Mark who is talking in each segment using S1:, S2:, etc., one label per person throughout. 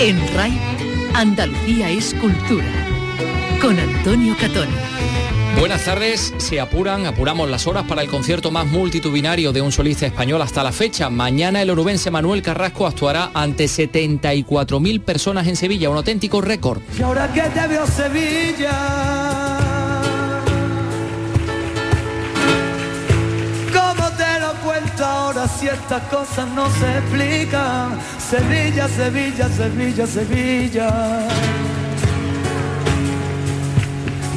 S1: En RAI, Andalucía es cultura. Con Antonio Catoni.
S2: Buenas tardes, se apuran, apuramos las horas para el concierto más multitudinario de un solista español hasta la fecha. Mañana el orubense Manuel Carrasco actuará ante 74.000 personas en Sevilla, un auténtico récord.
S3: Y ahora que te veo Sevilla, ahora si cosas no se explican? Sevilla, Sevilla, Sevilla, Sevilla.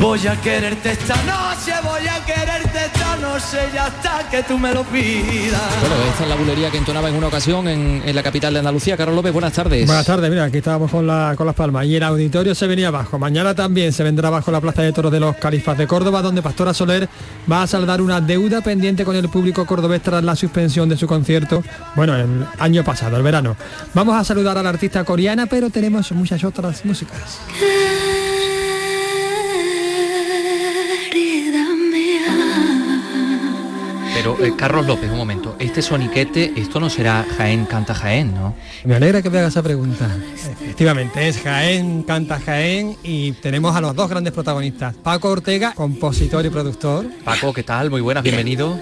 S3: Voy a quererte esta noche, voy a quererte esta noche ya hasta que tú me lo pidas.
S2: Bueno, esta es la bulería que entonaba en una ocasión en, en la capital de Andalucía. Carlos López, buenas tardes.
S4: Buenas tardes, mira, aquí estábamos con, la, con las palmas y el auditorio se venía abajo. Mañana también se vendrá abajo la Plaza de Toros de los Califas de Córdoba, donde Pastora Soler va a saldar una deuda pendiente con el público cordobés tras la suspensión de su concierto, bueno, el año pasado, el verano. Vamos a saludar a la artista coreana, pero tenemos muchas otras músicas.
S2: Pero eh, Carlos López, un momento, este soniquete, esto no será Jaén canta Jaén, ¿no?
S4: Me alegra que me haga esa pregunta. Efectivamente, es Jaén, canta Jaén y tenemos a los dos grandes protagonistas. Paco Ortega, compositor y productor.
S2: Paco, ¿qué tal? Muy buenas, bienvenido.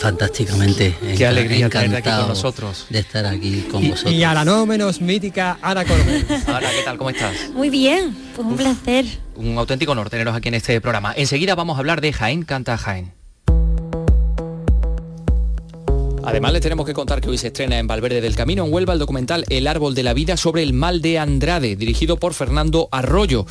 S5: Fantásticamente.
S2: Qué alegría tenerte aquí con nosotros.
S5: De estar aquí con
S4: Y,
S5: vosotros.
S4: y a la no menos mítica Ana Corbel.
S2: Hola, ¿qué tal? ¿Cómo estás?
S6: Muy bien, pues un placer.
S2: Un auténtico honor teneros aquí en este programa. Enseguida vamos a hablar de Jaén canta Jaén. Además les tenemos que contar que hoy se estrena en Valverde del Camino, en Huelva, el documental El Árbol de la Vida sobre el mal de Andrade, dirigido por Fernando Arroyo.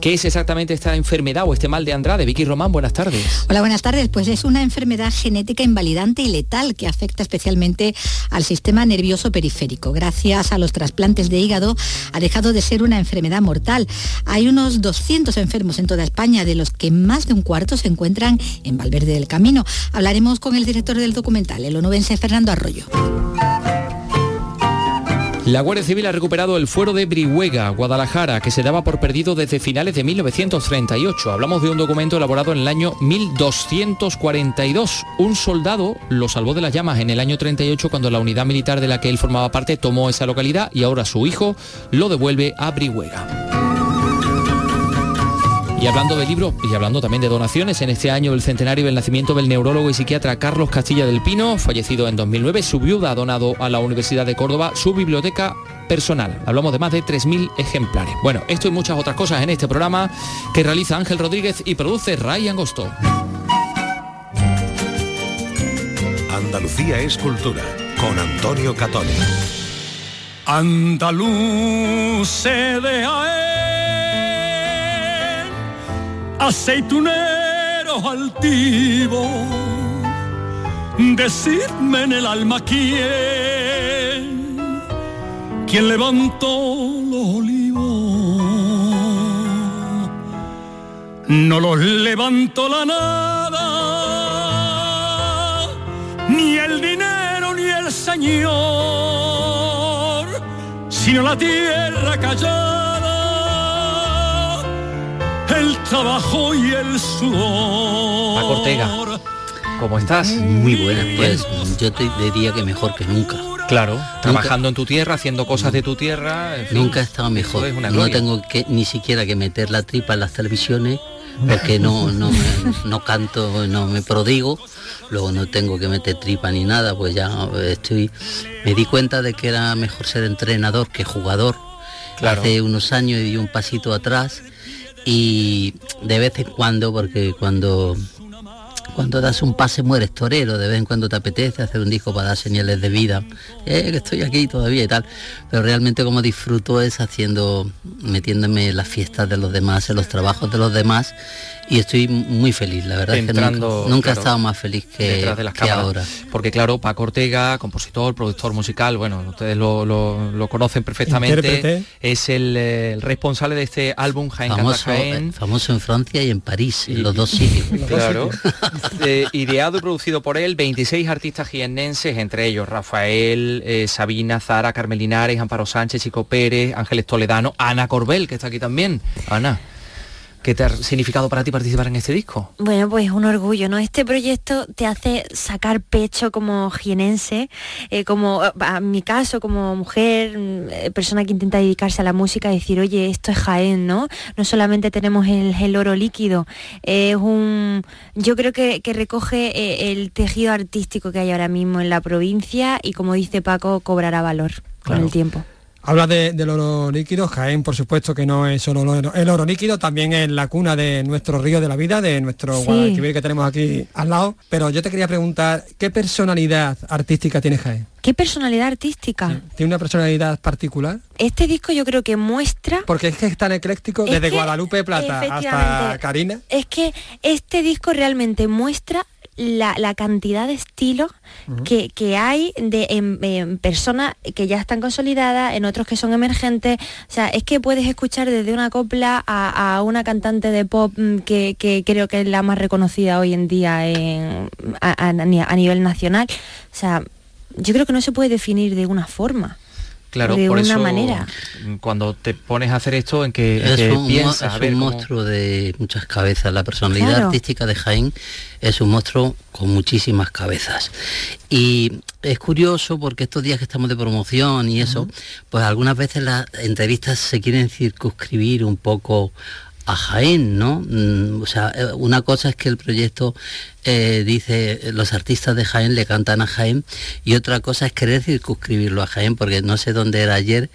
S2: ¿Qué es exactamente esta enfermedad o este mal de Andrade? Vicky Román, buenas tardes.
S7: Hola, buenas tardes. Pues es una enfermedad genética invalidante y letal que afecta especialmente al sistema nervioso periférico. Gracias a los trasplantes de hígado ha dejado de ser una enfermedad mortal. Hay unos 200 enfermos en toda España, de los que más de un cuarto se encuentran en Valverde del Camino. Hablaremos con el director del documental, el onubense Fernando Arroyo.
S2: La Guardia Civil ha recuperado el fuero de Brihuega, Guadalajara, que se daba por perdido desde finales de 1938. Hablamos de un documento elaborado en el año 1242. Un soldado lo salvó de las llamas en el año 38 cuando la unidad militar de la que él formaba parte tomó esa localidad y ahora su hijo lo devuelve a Brihuega. Y hablando de libros y hablando también de donaciones, en este año el centenario del nacimiento del neurólogo y psiquiatra Carlos Castilla del Pino, fallecido en 2009, su viuda ha donado a la Universidad de Córdoba su biblioteca personal. Hablamos de más de 3.000 ejemplares. Bueno, esto y muchas otras cosas en este programa que realiza Ángel Rodríguez y produce Ray Angosto.
S8: Andalucía es cultura con Antonio Catoni.
S3: Andaluz de aceituneros altivos, decidme en el alma quién, quién levantó los olivos. No los levantó la nada, ni el dinero ni el señor, sino la tierra callada, el trabajo y el sudor.
S2: Paco Ortega. ¿Cómo estás?
S5: Muy buenas, pues yo te diría que mejor que nunca.
S2: Claro, trabajando en tu tierra, haciendo cosas de tu tierra. en fin,
S5: Nunca he estado mejor.
S2: es
S5: No tengo que ni siquiera que meter la tripa en las televisiones porque no, no, me- no canto, no me prodigo. Luego no tengo que meter tripa ni nada, pues ya estoy. Me di cuenta de que era mejor ser entrenador que jugador.
S2: Claro.
S5: Hace unos años di un pasito atrás y de vez en cuando, porque cuando cuando das un pase mueres torero, de vez en cuando te apetece hacer un disco para dar señales de vida, eh, que estoy aquí todavía y tal, pero realmente como disfruto es haciendo, metiéndome las fiestas de los demás, en los trabajos de los demás y estoy muy feliz, la verdad es que
S2: Entrando,
S5: nunca, nunca
S2: claro,
S5: he estado más feliz que,
S2: detrás de las
S5: que
S2: cámaras.
S5: ahora.
S2: Porque claro, Paco Ortega, compositor, productor musical, bueno, ustedes lo, lo- lo conocen perfectamente.
S4: Intérprete.
S2: Es el, eh, el responsable de este álbum Jaén
S5: Famoso,
S2: Jaén.
S5: eh, famoso en Francia y en París, en los dos sitios.
S2: Claro. Eh, ideado y producido por él, 26 artistas jiennenses, entre ellos Rafael, eh, Sabina, Zara, Carmen Linares, Amparo Sánchez, Chico Pérez, Ángeles Toledano, Ana Corbel, que está aquí también. Ana. ¿Qué te ha significado para ti participar en este disco?
S6: Bueno, pues un orgullo, ¿no? Este proyecto te hace sacar pecho como jienense, eh, como a mi caso, como mujer, mm, persona que intenta dedicarse a la música, decir, oye, esto es Jaén, ¿no? No solamente tenemos el, oro líquido, es un. Yo creo que, recoge eh, el tejido artístico que hay ahora mismo en la provincia y como dice Paco, cobrará valor con el tiempo.
S4: Habla de, del oro líquido, Jaén por supuesto que no es solo el oro líquido, también es la cuna de nuestro río de la vida, de nuestro Guadalquivir que tenemos aquí al lado. Pero yo te quería preguntar, ¿qué personalidad artística tiene Jaén?
S6: ¿Qué personalidad artística?
S4: ¿Tiene una personalidad particular?
S6: Este disco yo creo que muestra...
S4: Porque es que es tan ecléctico, desde Guadalupe Plata hasta Karina.
S6: Es que este disco realmente muestra la, cantidad de estilos que, hay de, en, personas que ya están consolidadas, en otros que son emergentes. O sea, es que puedes escuchar desde una copla a, una cantante de pop mm, que, creo que es la más reconocida hoy en día a, nivel nacional. O sea, yo creo que no se puede definir de una forma.
S2: Claro,
S6: de
S2: por
S6: una manera.
S2: Cuando te pones a hacer esto, ¿en que,
S5: es un, piensas? Es un monstruo de muchas cabezas. La personalidad artística de Jaén es un monstruo con muchísimas cabezas. Y es curioso porque estos días que estamos de promoción y eso, pues algunas veces las entrevistas se quieren circunscribir un poco a Jaén, ¿no? Mm, o sea, eh, una cosa es que el proyecto eh, dice los artistas de Jaén le cantan a Jaén y otra cosa es querer circunscribirlo a Jaén, porque no sé dónde era ayer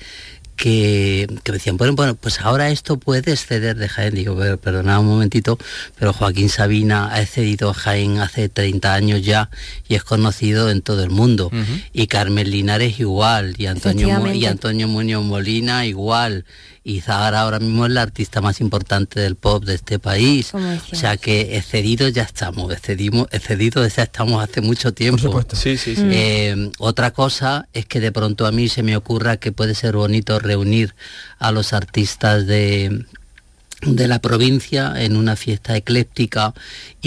S5: que, decían, bueno, bueno, pues ahora esto puede exceder de Jaén. Digo, perdonad un momentito, pero Joaquín Sabina ha excedido a Jaén hace 30 años ya y es conocido en todo el mundo. Y Carmen Linares igual, y Antonio, y Antonio Muñoz Molina igual y Zahara ahora mismo es la artista más importante del pop de este país. O sea que excedidos ya estamos, excedimos, excedidos ya estamos hace mucho tiempo.
S2: Sí, sí,
S5: eh, otra cosa es que de pronto a mí se me ocurra que puede ser bonito reunir a los artistas de de la provincia en una fiesta ecléptica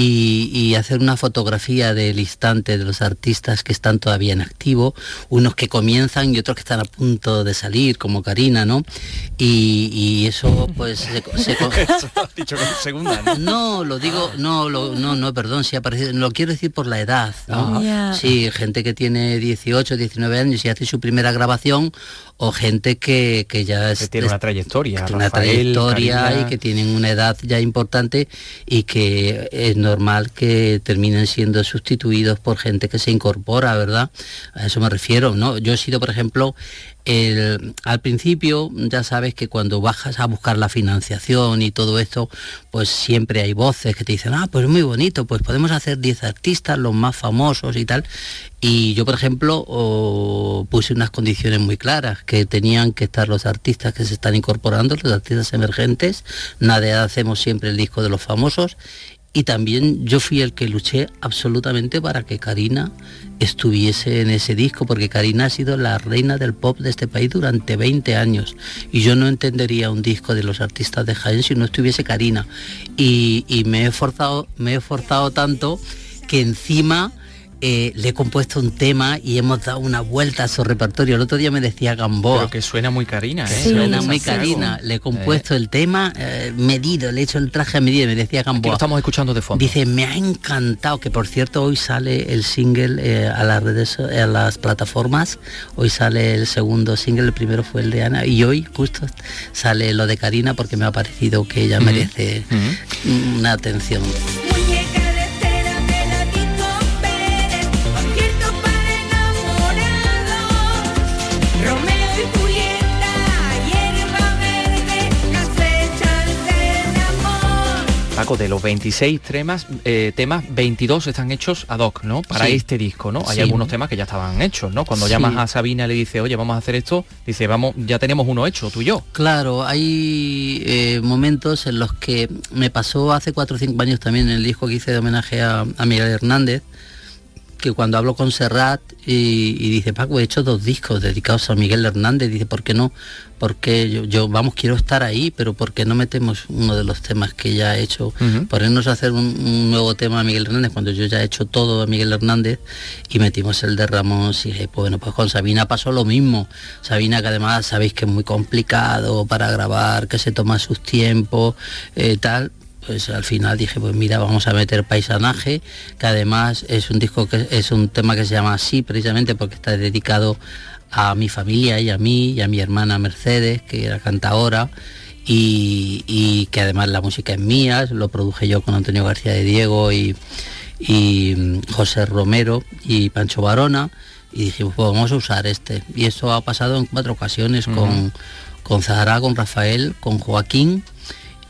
S5: y, hacer una fotografía del instante de los artistas que están todavía en activo, unos que comienzan y otros que están a punto de salir, como Karina, ¿no? Y, eso pues se,
S2: dicho con segunda, ¿no?
S5: No, lo digo, no, lo, no, no, perdón, si aparece, lo quiero decir por la edad, ¿no? Sí, gente que tiene 18, 19 años y hace su primera grabación o gente que, ya
S2: tiene una trayectoria,
S5: una trayectoria y que tienen una edad ya importante y que es normal que terminen siendo sustituidos por gente que se incorpora, ¿verdad? A eso me refiero, ¿no? Yo he sido, por ejemplo, al principio ya sabes que cuando bajas a buscar la financiación y todo esto, pues siempre hay voces que te dicen, ah, pues muy bonito, pues podemos hacer 10 artistas, los más famosos y tal. Y yo, por ejemplo, puse unas condiciones muy claras, que tenían que estar los artistas que se están incorporando, los artistas emergentes, nada hacemos siempre el disco de los famosos, y también yo fui el que luché absolutamente para que Karina estuviese en ese disco, porque Karina ha sido la reina del pop de este país durante 20 años y yo no entendería un disco de los artistas de Jaén si no estuviese Karina. Y, y me he esforzado, me he esforzado tanto que encima eh, le he compuesto un tema y hemos dado una vuelta a su repertorio. El otro día me decía Gamboa.
S2: Pero que suena muy Karina, ¿eh?
S5: Suena muy Karina. Le he compuesto el tema eh, medido, le he hecho el traje a medida, me decía Gamboa.
S2: lo estamos escuchando de fondo.
S5: Dice, me ha encantado, que por cierto hoy sale el single a las redes, a las plataformas. Hoy sale el segundo single, el primero fue el de Ana, y hoy justo sale lo de Karina porque me ha parecido que ella merece una atención.
S2: De los 26 temas, eh, temas 22 están hechos ad hoc, ¿no? Para este disco, ¿no? Hay algunos temas que ya estaban hechos, ¿no? Cuando llamas a Sabina y le dice, oye, vamos a hacer esto, dice, vamos, ya tenemos uno hecho, tú y yo.
S5: Claro, hay eh, momentos en los que me pasó hace 4 o 5 años también en el disco que hice de homenaje a, Miguel Hernández, que cuando hablo con Serrat y, dice, Paco, he hecho dos discos dedicados a Miguel Hernández, dice, ¿por qué no? Porque yo, yo, vamos, quiero estar ahí, pero ¿por qué no metemos uno de los temas que ya he hecho? Ponernos a hacer un, nuevo tema a Miguel Hernández cuando yo ya he hecho todo a Miguel Hernández y metimos el de Ramón y dije, pues bueno, pues con Sabina pasó lo mismo. Sabina que además sabéis que es muy complicado para grabar, que se toma sus tiempos, eh, tal, pues al final dije, pues mira, vamos a meter paisanaje, que además es un disco que es un tema que se llama así precisamente porque está dedicado a mi familia y a mí y a mi hermana Mercedes, que era cantadora, y, y que además la música es mía, lo produje yo con Antonio García de Diego y, y mm, José Romero y Pancho Barona, y dijimos, pues vamos a usar este. Y esto ha pasado en cuatro ocasiones con, con Zahara, con Rafael, con Joaquín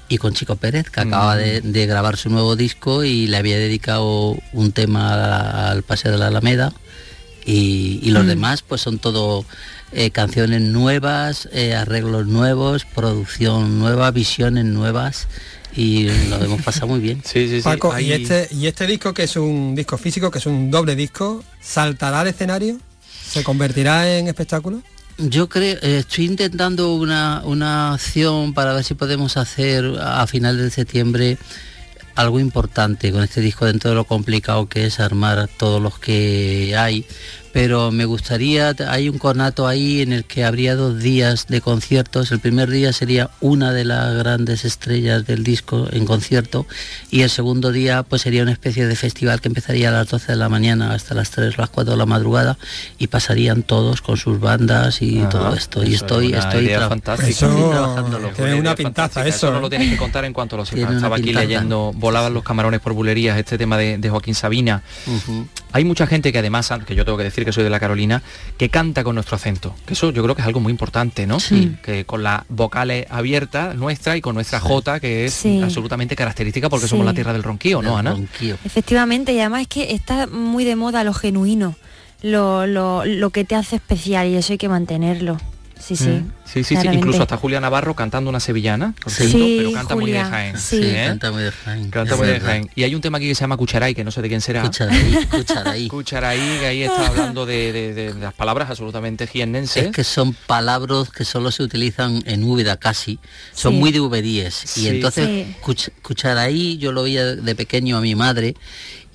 S5: y con Chico Pérez, que acaba de, grabar su nuevo disco y le había dedicado un tema al Paseo de la Alameda. Y, los mm. demás pues son todo eh, canciones nuevas, eh, arreglos nuevos, producción nueva, visiones nuevas y lo hemos pasado muy bien.
S4: Sí, sí, Paco, ¿y, este, ¿y este disco que es un disco físico, que es un doble disco, saltará al escenario? ¿Se convertirá en espectáculo?
S5: Yo creo, eh, estoy intentando una, una acción para ver si podemos hacer a final de septiembre algo importante con este disco dentro de lo complicado que es armar todos los que hay pero me gustaría, hay un conato ahí en el que habría dos días de conciertos. El primer día sería una de las grandes estrellas del disco en concierto y el segundo día pues sería una especie de festival que empezaría a las 12 de la mañana hasta las 3 o las 4 de la madrugada y pasarían todos con sus bandas y todo esto. Y estoy, estoy,
S4: trabajándolo. Tiene una pintaza eso.
S2: no lo tienes que contar en cuanto lo sepas. Estaba aquí leyendo Volaban los camarones por bulerías, este tema de, Joaquín Sabina. Hay mucha gente que además, que yo tengo que decir que soy de la Carolina, que canta con nuestro acento. Que eso yo creo que es algo muy importante, ¿no? Sí. Que con las vocales abiertas nuestra y con nuestra J, que es absolutamente característica porque somos la tierra del ronquío, ¿no, Ana?
S6: Efectivamente, y además es que está muy de moda lo genuino, lo, lo, lo que te hace especial y eso hay que mantenerlo sí, sí. Mm.
S2: Sí, sí, sí, incluso hasta Julia Navarro cantando una sevillana, sí, pero canta muy de Jaén. Sí.
S5: ¿eh? canta muy de Jaén.
S2: Canta muy de Jaén. Y hay un tema aquí que se llama Cucharay, que no sé de quién será.
S5: Cucharay, Cucharay.
S2: Cucharay, que ahí está hablando de, las palabras absolutamente jiennenses.
S5: Es que son palabras que solo se utilizan en Úbeda casi, son muy de Ubedíes. Y entonces Cucharay yo lo veía de pequeño a mi madre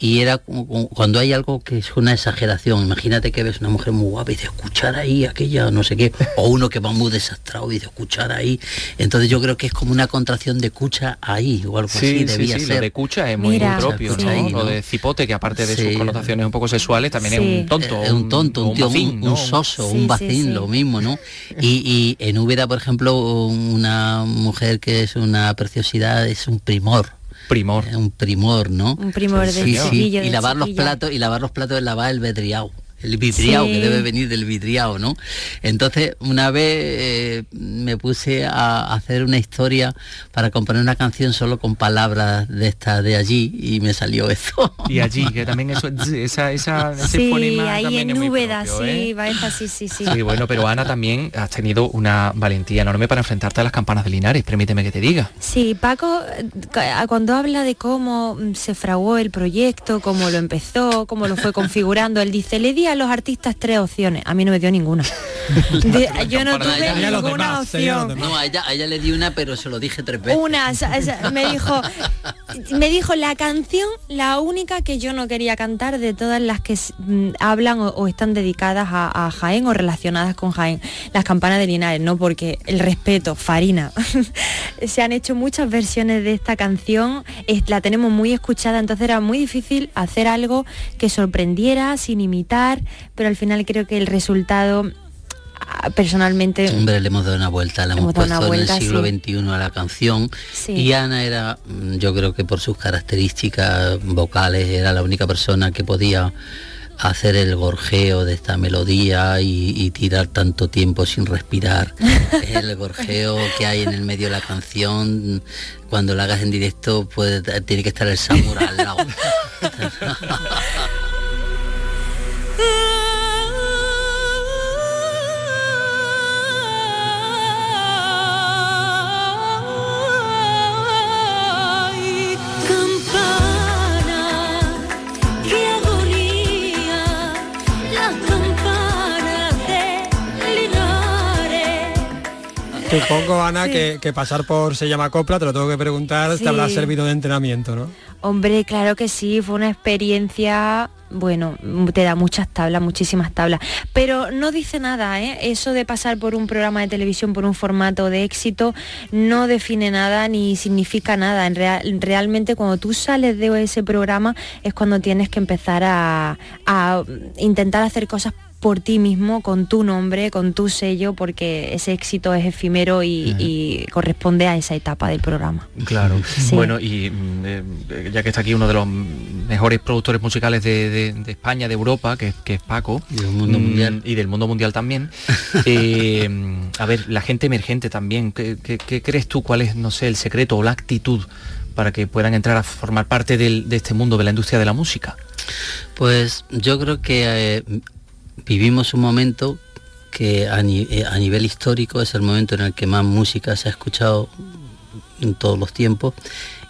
S5: y era cuando hay algo que es una exageración, imagínate que ves una mujer muy guapa y dices, escuchar ahí aquella, no sé qué, o uno que va muy desastrado y dice, escuchar ahí, entonces yo creo que es como una contracción de cucha ahí, o algo así, debía
S2: sí,
S5: ser.
S2: Lo de cucha es muy, propio, ¿no? Lo de cipote, que aparte de sus connotaciones un poco sexuales, también es un tonto.
S5: Es un tonto, un, tío, un, soso, un vacín, lo mismo, ¿no? Y, y en Úbeda, por ejemplo, una mujer que es una preciosidad, es un primor
S2: Primor.
S5: un primor, ¿no?
S6: Un primor de sí, Y
S5: lavar los platos, y lavar los platos es lavar el vedriao el vidriao, que debe venir del vidriao, ¿no? Entonces, una vez eh, me puse a hacer una historia para componer una canción solo con palabras de esta de allí y me salió eso.
S2: Y allí, que también eso, esa, esa, ese
S6: sí,
S2: ahí
S6: en Úbeda, sí, ¿eh? va sí, sí, sí.
S2: Sí, bueno, pero Ana también has tenido una valentía enorme para enfrentarte a las campanas de Linares, permíteme que te diga.
S6: Sí, Paco, eh, cuando habla de cómo se fraguó el proyecto, cómo lo empezó, cómo lo fue configurando, él dice, le di a los artistas tres opciones. A mí no me dio ninguna. yo no tuve ninguna opción.
S5: No, a ella, ella le di una, pero se lo dije tres veces.
S6: Una, me dijo, me dijo la canción, la única que yo no quería cantar de todas las que mm, hablan o, están dedicadas a, Jaén o relacionadas con Jaén, las campanas de Linares, ¿no? Porque el respeto, Farina. se han hecho muchas versiones de esta canción, la tenemos muy escuchada, entonces era muy difícil hacer algo que sorprendiera sin imitar, pero al final creo que el resultado ah, personalmente
S5: hombre le hemos dado una vuelta le hemos, puesto en el siglo XXI a la canción y Ana era mm, yo creo que por sus características vocales era la única persona que podía hacer el gorjeo de esta melodía y, tirar tanto tiempo sin respirar. el gorjeo que hay en el medio de la canción, cuando lo hagas en directo, puede, tiene que estar el samurai al lado.
S4: Supongo, Ana, que, pasar por Se llama Copla, te lo tengo que preguntar, te habrá servido de entrenamiento, ¿no?
S6: Hombre, claro que sí, fue una experiencia bueno, te da muchas tablas, muchísimas tablas. Pero no dice nada, ¿eh? Eso de pasar por un programa de televisión, por un formato de éxito, no define nada ni significa nada. En real, realmente cuando tú sales de ese programa es cuando tienes que empezar a, a intentar hacer cosas por ti mismo, con tu nombre, con tu sello, porque ese éxito es efímero y, corresponde a esa etapa del programa.
S2: Claro. Bueno, y mm, eh, ya que está aquí uno de los mejores productores musicales de, España, de Europa, que, es Paco,
S5: y del mundo mm, mundial,
S2: y del mundo mundial también. Eh, a ver, la gente emergente también, ¿qué, crees tú? ¿Cuál es, no sé, el secreto o la actitud para que puedan entrar a formar parte de este mundo de la industria de la música?
S5: Pues yo creo que eh, vivimos un momento que a, eh, a, nivel histórico es el momento en el que más música se ha escuchado en todos los tiempos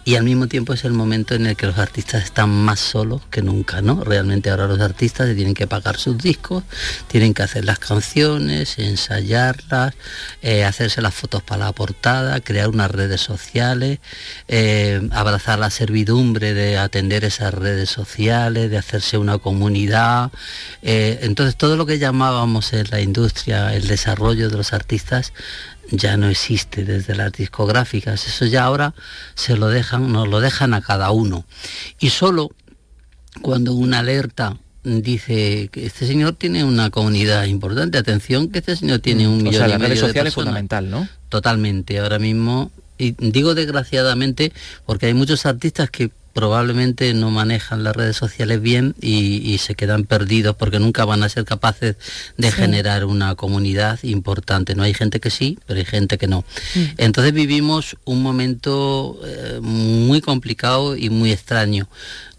S5: y al mismo tiempo es el momento en el que los artistas están más solos que nunca, ¿no? Realmente ahora los artistas tienen que pagar sus discos, tienen que hacer las canciones, ensayarlas, eh, hacerse las fotos para la portada, crear unas redes sociales, eh, abrazar la servidumbre de atender esas redes sociales, de hacerse una comunidad. Eh, entonces todo lo que llamábamos en la industria el desarrollo de los artistas ya no existe desde las discográficas. Eso ya ahora se lo dejan, nos lo dejan a cada uno. Y solo cuando una alerta dice que este señor tiene una comunidad importante, atención que este señor tiene un millón y medio de
S2: es fundamental, ¿no?
S5: Totalmente. Ahora mismo y digo desgraciadamente porque hay muchos artistas que probablemente no manejan las redes sociales bien y, se quedan perdidos porque nunca van a ser capaces de generar una comunidad importante. No hay gente que sí, pero hay gente que no. Mm. Entonces vivimos un momento eh, muy complicado y muy extraño.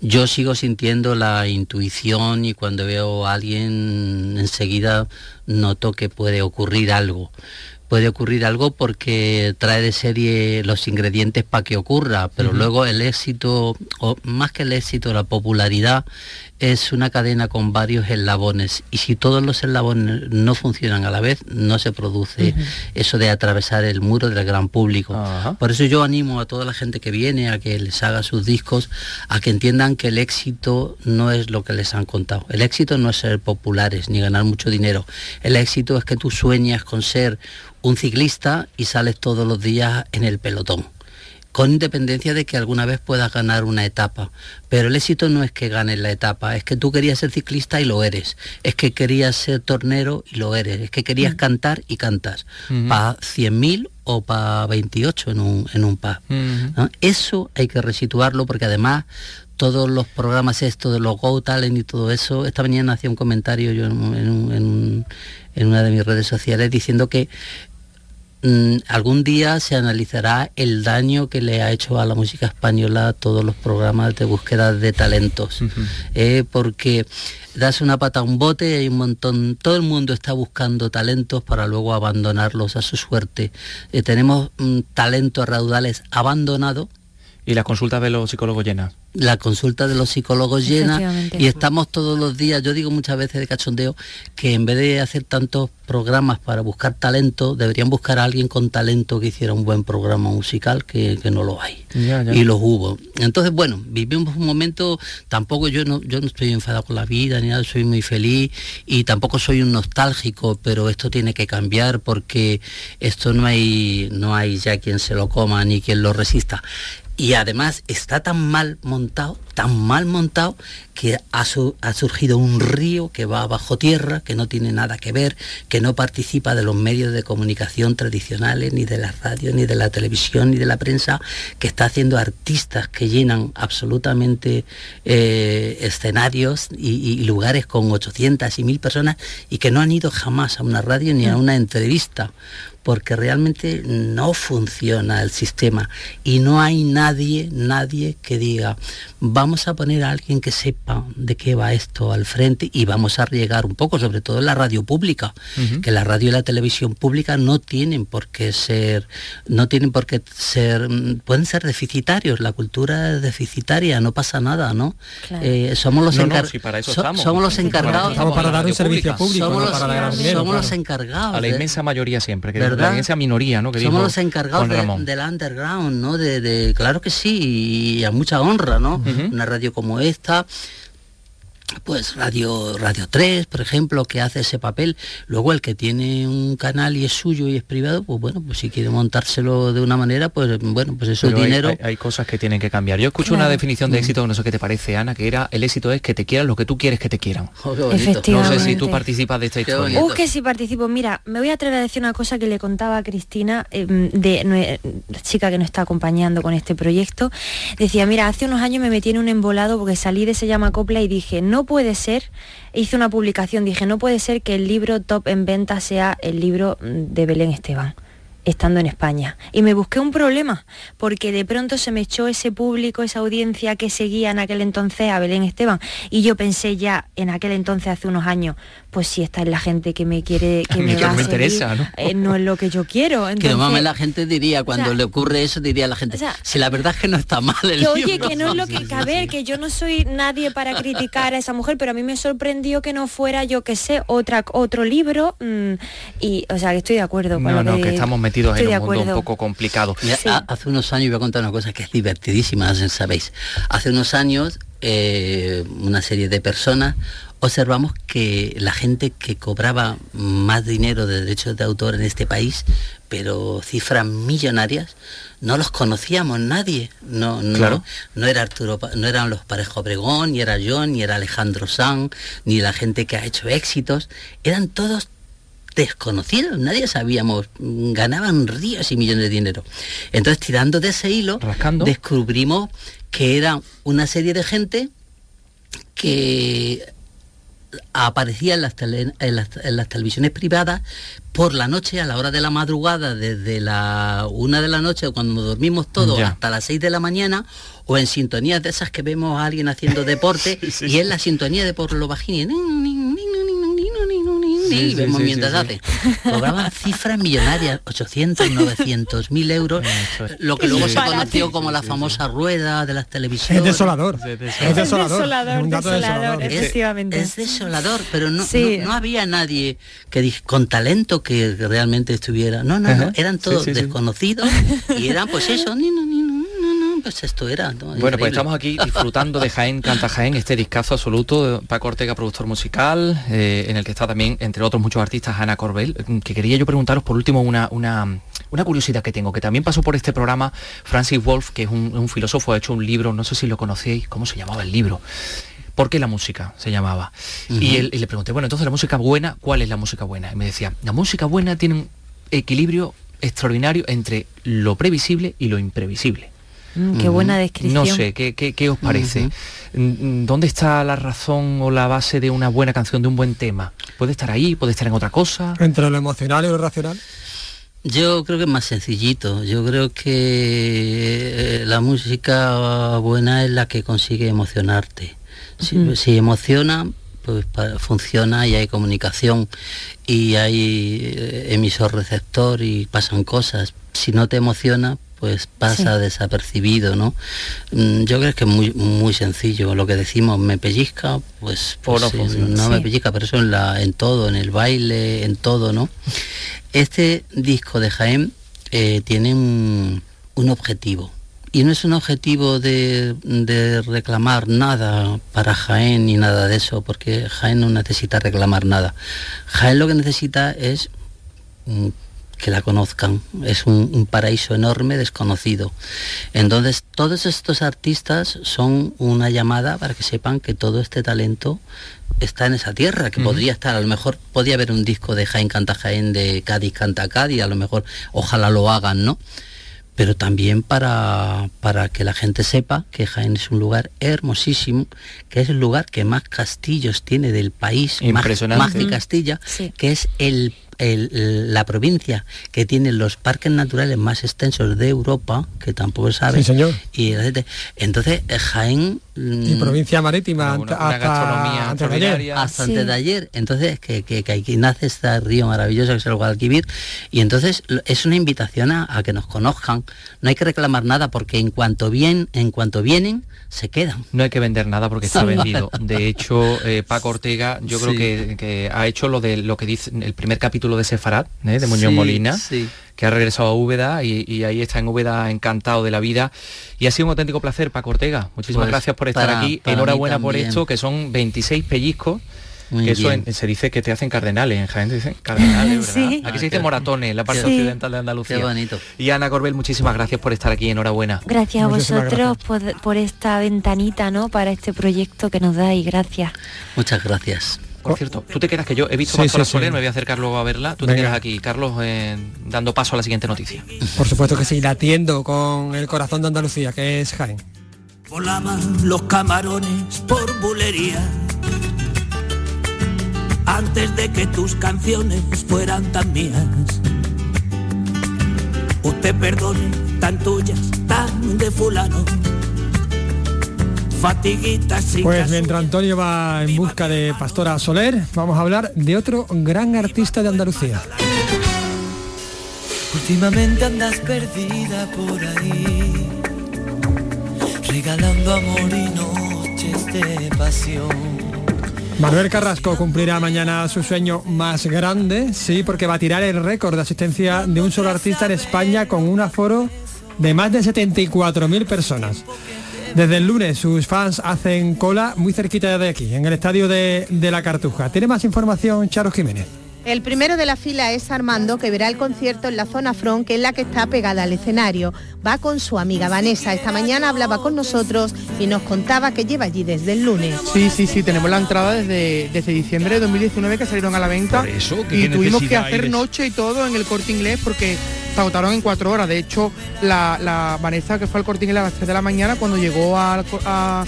S5: Yo sigo sintiendo la intuición y cuando veo a alguien enseguida noto que puede ocurrir algo puede ocurrir algo porque trae de serie los ingredientes para que ocurra, pero luego el éxito, o más que el éxito, la popularidad es una cadena con varios eslabones y si todos los eslabones no funcionan a la vez, no se produce eso de atravesar el muro del gran público. Por eso yo animo a toda la gente que viene a que les haga sus discos, a que entiendan que el éxito no es lo que les han contado. El éxito no es ser populares ni ganar mucho dinero. El éxito es que tú sueñas con ser un ciclista y sales todos los días en el pelotón con independencia de que alguna vez puedas ganar una etapa. Pero el éxito no es que ganes la etapa, es que tú querías ser ciclista y lo eres, es que querías ser tornero y lo eres, es que querías mm. cantar y cantas, para 100.000 o para 28 en un, en un pub. Eso hay que resituarlo porque además todos los programas estos de los Go Talent y todo eso, esta mañana hacía un comentario yo en una de mis redes sociales diciendo que Mm, algún día se analizará el daño que le ha hecho a la música española a todos los programas de búsqueda de talentos, eh, porque das una pata a un bote y hay un montón, todo el mundo está buscando talentos para luego abandonarlos a su suerte. Eh, tenemos mm, talentos raudales abandonados.
S2: Y las consultas de los psicólogos llenas
S5: la consulta de los psicólogos llena y estamos todos los días, yo digo muchas veces de cachondeo, que en vez de hacer tantos programas para buscar talento, deberían buscar a alguien con talento que hiciera un buen programa musical, que, no lo hay. Y los hubo. Entonces, bueno, vivimos un momento, tampoco yo no, yo no estoy enfadado con la vida, ni nada, soy muy feliz y tampoco soy un nostálgico, pero esto tiene que cambiar porque esto no hay, no hay ya quien se lo coma ni quien lo resista y además está tan mal montado, tan mal montado, que ha, surgido un río que va bajo tierra, que no tiene nada que ver, que no participa de los medios de comunicación tradicionales, ni de la radio, ni de la televisión, ni de la prensa, que está haciendo artistas que llenan absolutamente eh, escenarios y, y, lugares con 800 y 1000 personas y que no han ido jamás a una radio ni a mm. una entrevista porque realmente no funciona el sistema y no hay nadie, nadie que diga, vamos a poner a alguien que se de qué va esto al frente y vamos a llegar un poco, sobre todo en la radio pública, que la radio y la televisión pública no tienen por qué ser, no tienen por qué ser, mm, pueden ser deficitarios, la cultura es deficitaria, no pasa nada, ¿no? Eh, somos los, encargados somos los encargados.
S4: Estamos para dar un servicio público,
S5: somos,
S4: no
S5: los,
S4: para dinero,
S5: somos
S4: claro.
S5: los encargados.
S2: A la inmensa mayoría siempre, que
S5: ¿Verdad?
S2: la inmensa minoría, ¿no? Que
S5: Somos
S2: dijo
S5: los encargados de-
S2: Ramón.
S5: del underground, ¿no? De, de- claro que sí, y a mucha honra, ¿no? Una radio como esta, pues Radio Radio 3, por ejemplo, que hace ese papel. Luego el que tiene un canal y es suyo y es privado, pues bueno, pues si quiere montárselo de una manera, pues bueno, pues eso es
S2: hay-
S5: dinero.
S2: Hay, hay cosas que tienen que cambiar. Yo escucho una definición
S5: Mm.
S2: de éxito, no sé qué te parece, Ana, que era el éxito es que te quieran lo que tú quieres que te quieran.
S5: Oh.
S2: No sé si tú participas de esta
S5: Qué
S2: historia.
S6: Uh, que sí participo. Mira, me voy a atrever a decir una cosa que le contaba a Cristina, eh, de la chica que nos está acompañando con este proyecto. Decía, mira, hace unos años me metí en un embolado porque salí de Se llama Copla y dije, no puede ser, hice una publicación, dije, no puede ser que el libro top en venta sea el libro mm, de Belén Esteban estando en España. Y me busqué un problema, porque de pronto se me echó ese público, esa audiencia que seguía en aquel entonces a Belén Esteban. Y yo pensé ya en aquel entonces, hace unos años, pues si esta es la gente que me quiere, que
S2: A mí
S6: me
S2: que
S6: va
S2: no
S6: a
S2: me
S6: seguir,
S2: interesa, ¿no?
S6: eh, no es lo que yo quiero.
S5: que
S6: Entonces,
S5: normalmente la gente diría, cuando
S6: sea,
S5: le ocurre eso, diría la gente,
S6: o sea,
S5: si la verdad es que no está mal el
S6: que oye,
S5: libro".
S6: que no es lo que, que a ver, que yo no soy nadie para criticar a esa mujer, pero a mí me sorprendió que no fuera, yo que sé, otra, otro libro. mm, y, o sea, que estoy de acuerdo con
S2: No,
S6: lo
S2: no, que estamos metidos
S6: estoy
S2: en un mundo un poco complicado.
S5: Mira,
S6: Sí.
S5: ha- hace unos años voy a contar una cosa que es divertidísima, sabéis. Hace unos años eh, una serie de personas observamos que la gente que cobraba más dinero de derechos de autor en este país, pero cifras millonarias, no los conocíamos nadie. No, no,
S2: Claro.
S5: no era Arturo, no eran los Parejo Obregón, ni era John, ni era Alejandro Sanz, ni la gente que ha hecho éxitos. Eran todos desconocidos, nadie sabíamos, ganaban ríos y millones de dinero. Entonces, tirando de ese hilo,
S2: Rascando.
S5: descubrimos que era una serie de gente que aparecía en las, tele- en las- en las televisiones privadas por la noche, a la hora de la madrugada, desde la una de la noche, cuando dormimos todos,
S2: Ya.
S5: hasta las seis de la mañana, o en sintonías de esas que vemos a alguien haciendo deporte, y es la sintonía de por lo bajín,
S2: Sí, sí,
S5: vemos
S2: sí,
S5: mientras
S2: sí,
S5: hace. Cobraban cifras millonarias, 800, 900 mil euros, lo que luego se conoció como la famosa rueda de las televisiones.
S4: Es desolador.
S2: Es desolador.
S4: Es desolador. Es
S6: es- Efectivamente.
S5: Es desolador, pero no,
S6: Sí.
S5: no, no había nadie que con talento que realmente estuviera. No, no, no, eran todos
S2: sí, sí.
S5: desconocidos y eran pues eso, ni, no, ni, pues esto era. ¿no?
S2: Bueno, pues estamos aquí disfrutando de Jaén Canta Jaén, este discazo absoluto de Paco Ortega, productor musical, eh, en el que está también, entre otros muchos artistas, Ana Corbel, mm, que quería yo preguntaros por último una, una, una curiosidad que tengo, que también pasó por este programa Francis Wolf, que es un, un filósofo, ha hecho un libro, no sé si lo conocéis, ¿cómo se llamaba el libro? ¿Por qué la música? Se llamaba. y, él- y le pregunté, bueno, entonces la música buena, ¿cuál es la música buena? Y me decía, la música buena tiene un equilibrio extraordinario entre lo previsible y lo imprevisible.
S6: Mm, qué buena descripción.
S2: No sé, ¿qué, qué, qué os parece? Mm, ¿Dónde está la razón o la base de una buena canción, de un buen tema? ¿Puede estar ahí? ¿Puede estar en otra cosa?
S4: Entre lo emocional y lo racional.
S5: Yo creo que es más sencillito. Yo creo que eh, la música buena es la que consigue emocionarte. Si, emociona, pues funciona y hay comunicación y hay eh, emisor receptor y pasan cosas. Si no te emociona, pues pasa
S6: Sí.
S5: desapercibido, ¿no? Mm, Yo creo que es muy, muy sencillo. Lo que decimos, me pellizca, pues,
S2: no
S5: pues, sí,
S2: funciona.
S5: no me pellizca, pero eso en, la, en todo, en el baile, en todo, ¿no? Este disco de Jaén eh, tiene un, un objetivo. Y no es un objetivo de, de reclamar nada para Jaén ni nada de eso, porque Jaén no necesita reclamar nada. Jaén lo que necesita es mm, que la conozcan. Es un, un paraíso enorme desconocido. Entonces, todos estos artistas son una llamada para que sepan que todo este talento está en esa tierra, que podría estar, a lo mejor podría haber un disco de Jaén Canta Jaén, de Cádiz Canta Cádiz, a lo mejor ojalá lo hagan, ¿no? pero también para, para que la gente sepa que Jaén es un lugar hermosísimo, que es el lugar que más castillos tiene del país, más, más que Castilla,
S6: Sí.
S5: que es el el- la provincia que tiene los parques naturales más extensos de Europa, que tampoco sabe.
S4: Sí, señor.
S5: Y entonces Jaén
S4: Y provincia marítima
S2: Una-
S4: hasta,
S2: una gastronomía
S4: hasta antes de ayer.
S2: extraordinaria.
S5: hasta
S6: Sí.
S5: antes de ayer. Entonces, que, que, que aquí nace este río maravilloso que es el Guadalquivir. Y entonces es una invitación a, a que nos conozcan. No hay que reclamar nada porque en cuanto, bien, en cuanto vienen, se quedan.
S2: No hay que vender nada porque está vendido. De hecho, eh, Paco Ortega, yo creo que, que ha hecho lo de lo que dice el primer capítulo de Sefarad, ¿eh? de Muñoz
S5: Sí,
S2: Molina,
S5: sí.
S2: Que ha regresado a Úbeda y, y ahí está en Úbeda encantado de la vida. Y ha sido un auténtico placer, Paco Ortega. Muchísimas
S5: Pues
S2: gracias por estar
S5: para-
S2: aquí.
S5: para
S2: Enhorabuena por esto, que son 26 pellizcos.
S5: Muy
S2: que eso en- se dice que te hacen cardenales, en Jaén te dicen cardenales, ¿verdad?
S6: Sí.
S2: Aquí
S5: Ah,
S2: se dice moratones, en la parte
S6: Sí.
S2: occidental de Andalucía.
S5: Qué bonito.
S2: Y Ana Corbel, muchísimas gracias por estar aquí, enhorabuena.
S6: Gracias a vosotros por, por esta ventanita, ¿no? Para este proyecto que nos dais, gracias.
S5: Muchas gracias.
S2: Por cierto, tú te quedas que yo he visto
S4: Sí,
S2: Pastora
S4: sí, sí.
S2: Soler, me voy a acercar luego a verla. Tú te quedas aquí, Carlos, eh, dando paso a la siguiente noticia.
S4: Por supuesto que sí, latiendo con el corazón de Andalucía, que es Jaén.
S9: Volaban los camarones por bulería. Antes de que tus canciones fueran tan mías. Usted perdone, tan tuyas, tan de fulano. Sin
S4: Pues mientras Antonio va en busca de Pastora Soler, vamos a hablar de otro gran artista de Andalucía.
S3: Últimamente andas perdida por ahí, regalando amor y noches de pasión.
S4: Manuel Carrasco cumplirá mañana su sueño más grande, sí, porque va a tirar el récord de asistencia de un solo artista en España con un aforo de más de 74.000 personas. Desde el lunes sus fans hacen cola muy cerquita de aquí, en el estadio de, de la Cartuja. Tiene más información Charo Jiménez.
S10: El primero de la fila es Armando, que verá el concierto en la zona front, que es la que está pegada al escenario. Va con su amiga Vanessa. Esta mañana hablaba con nosotros y nos contaba que lleva allí desde el lunes.
S11: Sí, sí, sí, tenemos la entrada desde, desde diciembre de 2019 que salieron a la venta
S2: Por eso,
S11: y
S2: qué
S11: tuvimos que hacer noche y todo en el corte inglés porque se agotaron en cuatro horas. De hecho, la, la Vanessa que fue al corte a las 3 de la mañana, cuando llegó al a,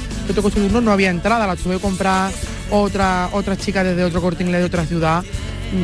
S11: turno, no había entrada, la tuve que comprar otra, otra chica desde otro corte de otra ciudad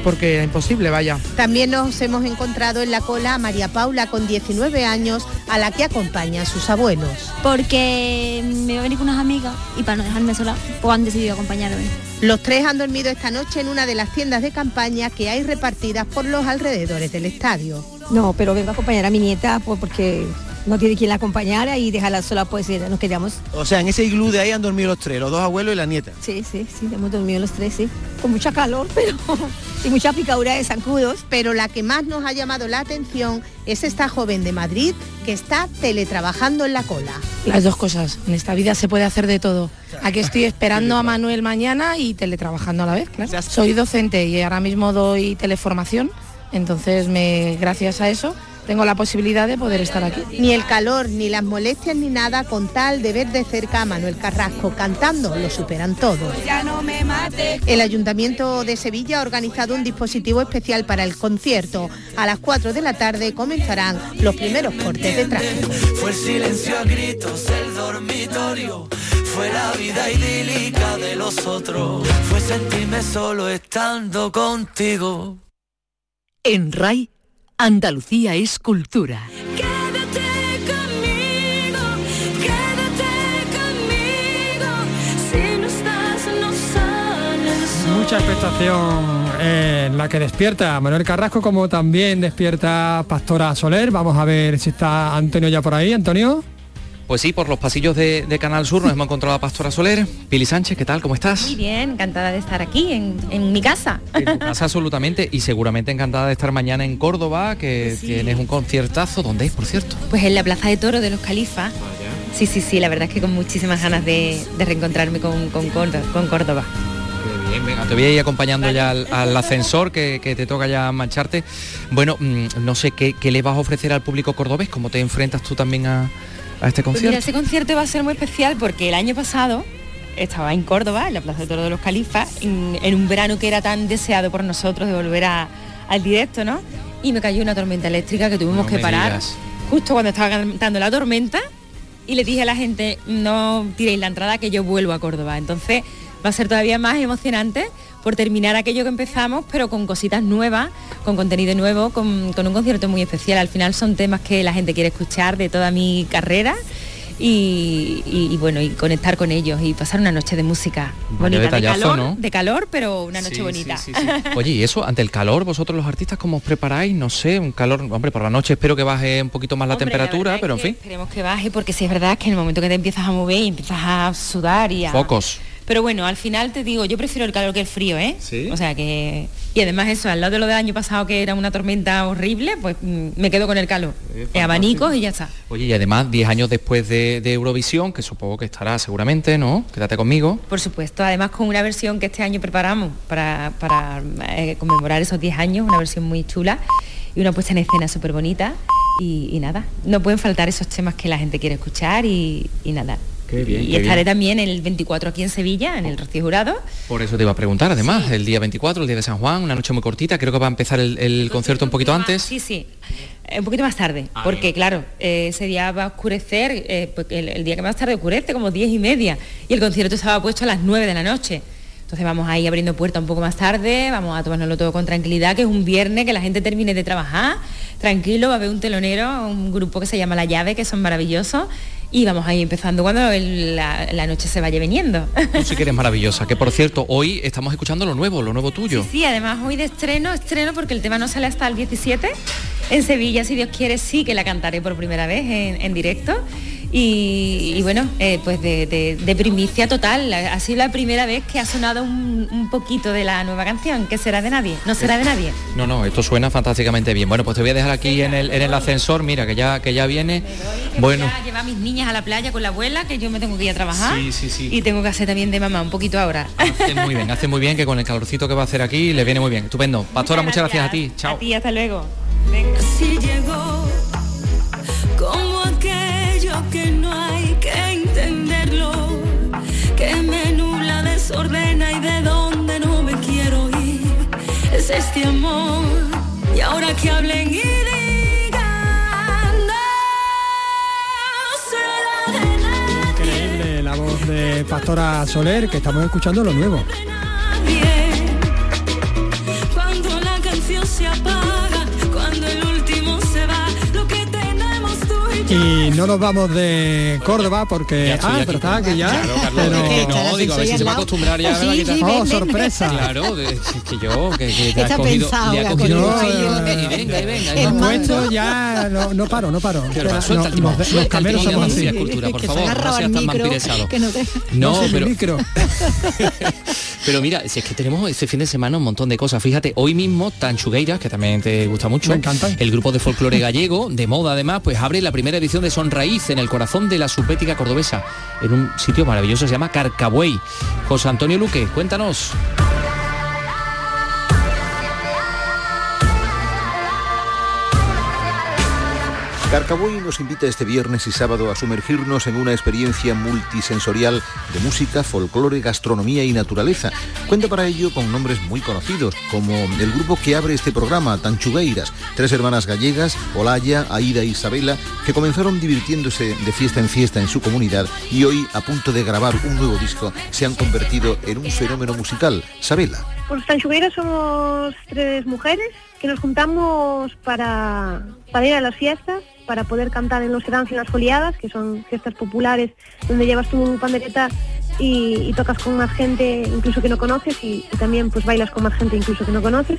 S11: porque era imposible, vaya.
S10: También nos hemos encontrado en la cola a María Paula, con 19 años, a la que acompañan sus abuelos.
S12: porque me iba a venir con unas amigas y para no dejarme sola, pues han decidido acompañarme.
S10: Los tres han dormido esta noche en una de las tiendas de campaña que hay repartidas por los alrededores del estadio.
S13: No, pero vengo a acompañar a mi nieta pues, porque no tiene quien la acompañara y dejarla sola pues nos queríamos.
S14: O sea, en ese iglú de ahí han dormido los tres, los dos abuelos y la nieta.
S13: Sí, sí, sí, hemos dormido los tres, sí. Con mucha calor, pero y mucha picadura de zancudos.
S10: Pero la que más nos ha llamado la atención es esta joven de Madrid que está teletrabajando en la cola.
S15: Las dos cosas. En esta vida se puede hacer de todo. Aquí estoy esperando a Manuel mañana y teletrabajando a la vez, claro. Soy docente y ahora mismo doy teleformación, entonces me, gracias a eso tengo la posibilidad de poder estar aquí.
S10: Ni el calor, ni las molestias, ni nada con tal de ver de cerca a Manuel Carrasco cantando, lo superan todo. El Ayuntamiento de Sevilla ha organizado un dispositivo especial para el concierto. A las 4 de la tarde comenzarán los primeros cortes de tráfico.
S3: Fue el silencio a gritos, el dormitorio, fue la vida idílica de los otros, fue sentirme solo estando contigo.
S1: En RAI, Andalucía es cultura.
S12: Quédate conmigo, quédate conmigo, si no estás no sales.
S4: Mucha expectación en la que despierta Manuel Carrasco, como también despierta Pastora Soler. Vamos a ver si está Antonio ya por ahí. Antonio.
S2: Pues sí, por los pasillos de, de Canal Sur nos hemos encontrado a Pastora Soler. Pili Sánchez, ¿qué tal? ¿Cómo estás?
S16: Muy bien, encantada de estar aquí en, en mi casa.
S2: En tu casa absolutamente y seguramente encantada de estar mañana en Córdoba, que tienes un conciertazo. ¿Dónde es, por cierto?
S16: Pues en la Plaza de Toro de los Califas. Sí, sí, sí, la verdad es que con muchísimas ganas de, de reencontrarme con, con, Córdoba- con Córdoba.
S2: Qué bien, venga, te voy a ir acompañando ya al, al ascensor que, que te toca ya mancharte. Bueno, mm, no sé ¿qué, qué le vas a ofrecer al público cordobés, cómo te enfrentas tú también a, a este
S16: Pues
S2: concierto.
S16: mira, ese concierto va a ser muy especial porque el año pasado estaba en Córdoba, en la Plaza de Toro de los Califas, en, en un verano que era tan deseado por nosotros de volver a- al directo, ¿no? Y me cayó una tormenta eléctrica que tuvimos
S2: No
S16: que parar
S2: digas.
S16: justo cuando estaba cantando la tormenta y le dije a la gente, no tiréis la entrada que yo vuelvo a Córdoba. Entonces va a ser todavía más emocionante por terminar aquello que empezamos, pero con cositas nuevas, con contenido nuevo, con, con un concierto muy especial. Al final son temas que la gente quiere escuchar de toda mi carrera y, y- y bueno, y conectar con ellos y pasar una noche de música bonita, de calor,
S2: ¿no?
S16: de calor, pero una noche
S2: Sí,
S16: bonita.
S2: sí, sí, sí. Oye, y eso, ante el calor, vosotros los artistas, ¿cómo os preparáis? No sé, un calor, hombre, por la noche espero que baje un poquito más la
S16: Hombre,
S2: temperatura, pero en
S16: es que
S2: fin,
S16: Esperemos que baje porque si es verdad que en el momento que te empiezas a mover y empiezas a sudar y a...
S2: focos.
S16: Pero bueno, al final te digo, yo prefiero el calor que el frío, ¿eh?
S2: Sí.
S16: O sea que... Y además eso, al lado de lo del año pasado que era una tormenta horrible, pues mm, me quedo con el calor. Eh, abanicos y ya está.
S2: Oye, y además, 10 años después de, de Eurovisión, que supongo que estará seguramente, ¿no? Quédate conmigo.
S16: Por supuesto, además con una versión que este año preparamos para, para, eh, conmemorar esos 10 años, una versión muy chula y una puesta en escena súper bonita. Y, y nada, no pueden faltar esos temas que la gente quiere escuchar y, y nada.
S2: Qué bien,
S16: y
S2: qué
S16: estaré
S2: bien.
S16: también el 24 aquí en Sevilla, en el Rocío Jurado.
S2: Por eso te iba a preguntar, además, el día 24, el día de San Juan, una noche muy cortita, creo que va a empezar el, el concierto un poquito antes.
S16: Sí, sí, eh, un poquito más tarde, porque claro, eh, ese día va a oscurecer, eh, porque el, el día que más tarde oscurece, como 10 y media, y el concierto estaba puesto a las 9 de la noche. Entonces vamos a ir abriendo puerta un poco más tarde, vamos a tomárnoslo todo con tranquilidad, que es un viernes, que la gente termine de trabajar, tranquilo, va a haber un telonero, un grupo que se llama La Llave, que son maravillosos, y vamos a ir empezando cuando el- la, la noche se vaya viniendo.
S2: Tú sí que eres maravillosa, que por cierto, hoy estamos escuchando lo nuevo, lo nuevo tuyo.
S16: Sí, además hoy de estreno, estreno porque el tema no sale hasta el 17. En Sevilla, si Dios quiere, sí que la cantaré por primera vez en, en directo. Y, y bueno, eh, pues de, de- de primicia total. Ha sido la primera vez que ha sonado un, un poquito de la nueva canción, que será de nadie. No será de nadie.
S2: No, no, esto suena fantásticamente bien. Bueno, pues te voy a dejar aquí en el, en el ascensor, mira, que ya, que ya viene. Bueno,
S16: llevar a mis niñas a la playa con la abuela, que yo me tengo que ir a trabajar.
S2: Sí, sí, sí.
S16: Y tengo que hacer también de mamá un poquito ahora.
S2: hace muy bien, hace muy bien que con el calorcito que va a hacer aquí le viene muy bien. Estupendo. Pastora, muchas gracias, a ti. Chao.
S16: A ti, hasta luego.
S17: Si desordena y de donde no me quiero ir. Es este amor. Y ahora que hablen y digan, no será de nadie.
S4: Increíble la voz de Pastora Soler, que estamos escuchando lo nuevo.
S17: Cuando la canción se apaga, y
S4: no nos vamos de Córdoba porque... Ah, pero está aquí ya.
S2: Claro, Carlos,
S4: pero-
S2: que no, digo, a ver si se va a acostumbrar ya.
S4: Sí,
S2: ¿verdad?
S4: sí,
S2: Que-
S4: ven, Oh, ven, sorpresa. ven.
S2: Claro, de- que yo, que, que te
S4: Está
S2: has cogido,
S4: pensado,
S2: le ha cogido el
S4: No, no,
S2: venga, venga.
S4: El
S2: vamos.
S4: puesto ya no, no paro, no paro.
S2: Barbaridad.
S4: No,
S2: Suelta el
S4: nos-
S2: timón,
S4: los
S2: el
S4: cameros somos así.
S2: Cultura, por favor, no seas tan vampiresado.
S4: no
S2: No,
S4: no el
S2: pero-
S4: micro.
S2: Pero mira, si es que tenemos este fin de semana un montón de cosas. Fíjate, hoy mismo Tanchugueiras, que también te gusta mucho,
S4: Me encantan.
S2: el grupo de folclore gallego, de moda además, pues abre la primera edición de Son Raíz en el corazón de la subbética cordobesa, en un sitio maravilloso, se llama Carcabuey. José Antonio Luque, cuéntanos.
S18: Carcaboy nos invita este viernes y sábado a sumergirnos en una experiencia multisensorial de música, folclore, gastronomía y naturaleza. Cuenta para ello con nombres muy conocidos, como el grupo que abre este programa, Tanchugueiras, tres hermanas gallegas, Olaya, Aida y Isabela, que comenzaron divirtiéndose de fiesta en fiesta en su comunidad y hoy, a punto de grabar un nuevo disco, se han convertido en un fenómeno musical. Sabela.
S19: Pues Tanchugueiras somos tres mujeres que nos juntamos para, ir a las fiestas, para poder cantar en los sedans y las foliadas, que son fiestas populares donde llevas tu pandereta y, tocas con más gente incluso que no conoces y, también pues bailas con más gente incluso que no conoces.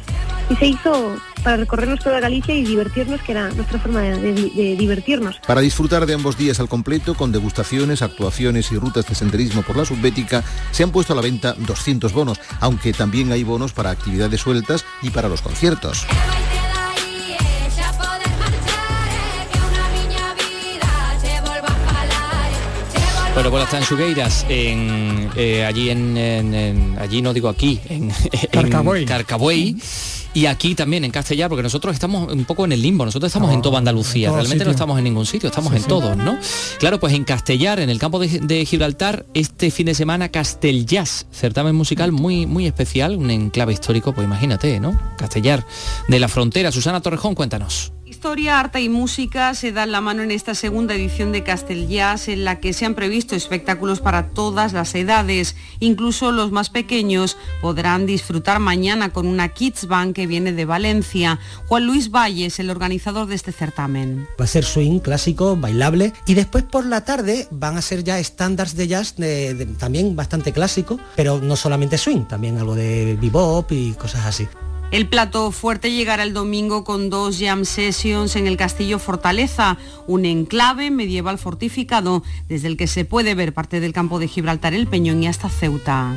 S19: Y se hizo para recorrernos toda Galicia y divertirnos, que era nuestra forma de- de- de divertirnos.
S18: Para disfrutar de ambos días al completo, con degustaciones, actuaciones y rutas de senderismo por la subbética, se han puesto a la venta 200 bonos, aunque también hay bonos para actividades sueltas y para los conciertos.
S2: Bueno, pues las Tanchugueiras en, eh, allí en, en- en- allí no digo aquí, en, en
S4: Carcabuey.
S2: Carcabuey, y aquí también en Castellar, porque nosotros estamos un poco en el limbo, nosotros estamos en toda Andalucía,
S4: todo
S2: realmente no estamos en ningún sitio, estamos
S4: Sí,
S2: en
S4: sí.
S2: todos, ¿no? Claro, pues en Castellar, en el campo de, de Gibraltar, este fin de semana Castell Jazz, certamen musical muy, muy especial, un enclave histórico, pues imagínate, ¿no? Castellar, de la frontera. Susana Torrejón, cuéntanos.
S20: Historia, arte y música se dan la mano en esta segunda edición de Castel Jazz en la que se han previsto espectáculos para todas las edades. Incluso los más pequeños podrán disfrutar mañana con una Kids Band que viene de Valencia. Juan Luis Valles, el organizador de este certamen.
S21: Va a ser swing clásico, bailable y después por la tarde van a ser ya estándares de jazz también bastante clásico, pero no solamente swing, también algo de bebop y cosas así.
S20: El plato fuerte llegará el domingo con dos jam sessions en el Castillo Fortaleza, un enclave medieval fortificado desde el que se puede ver parte del campo de Gibraltar, el Peñón y hasta Ceuta.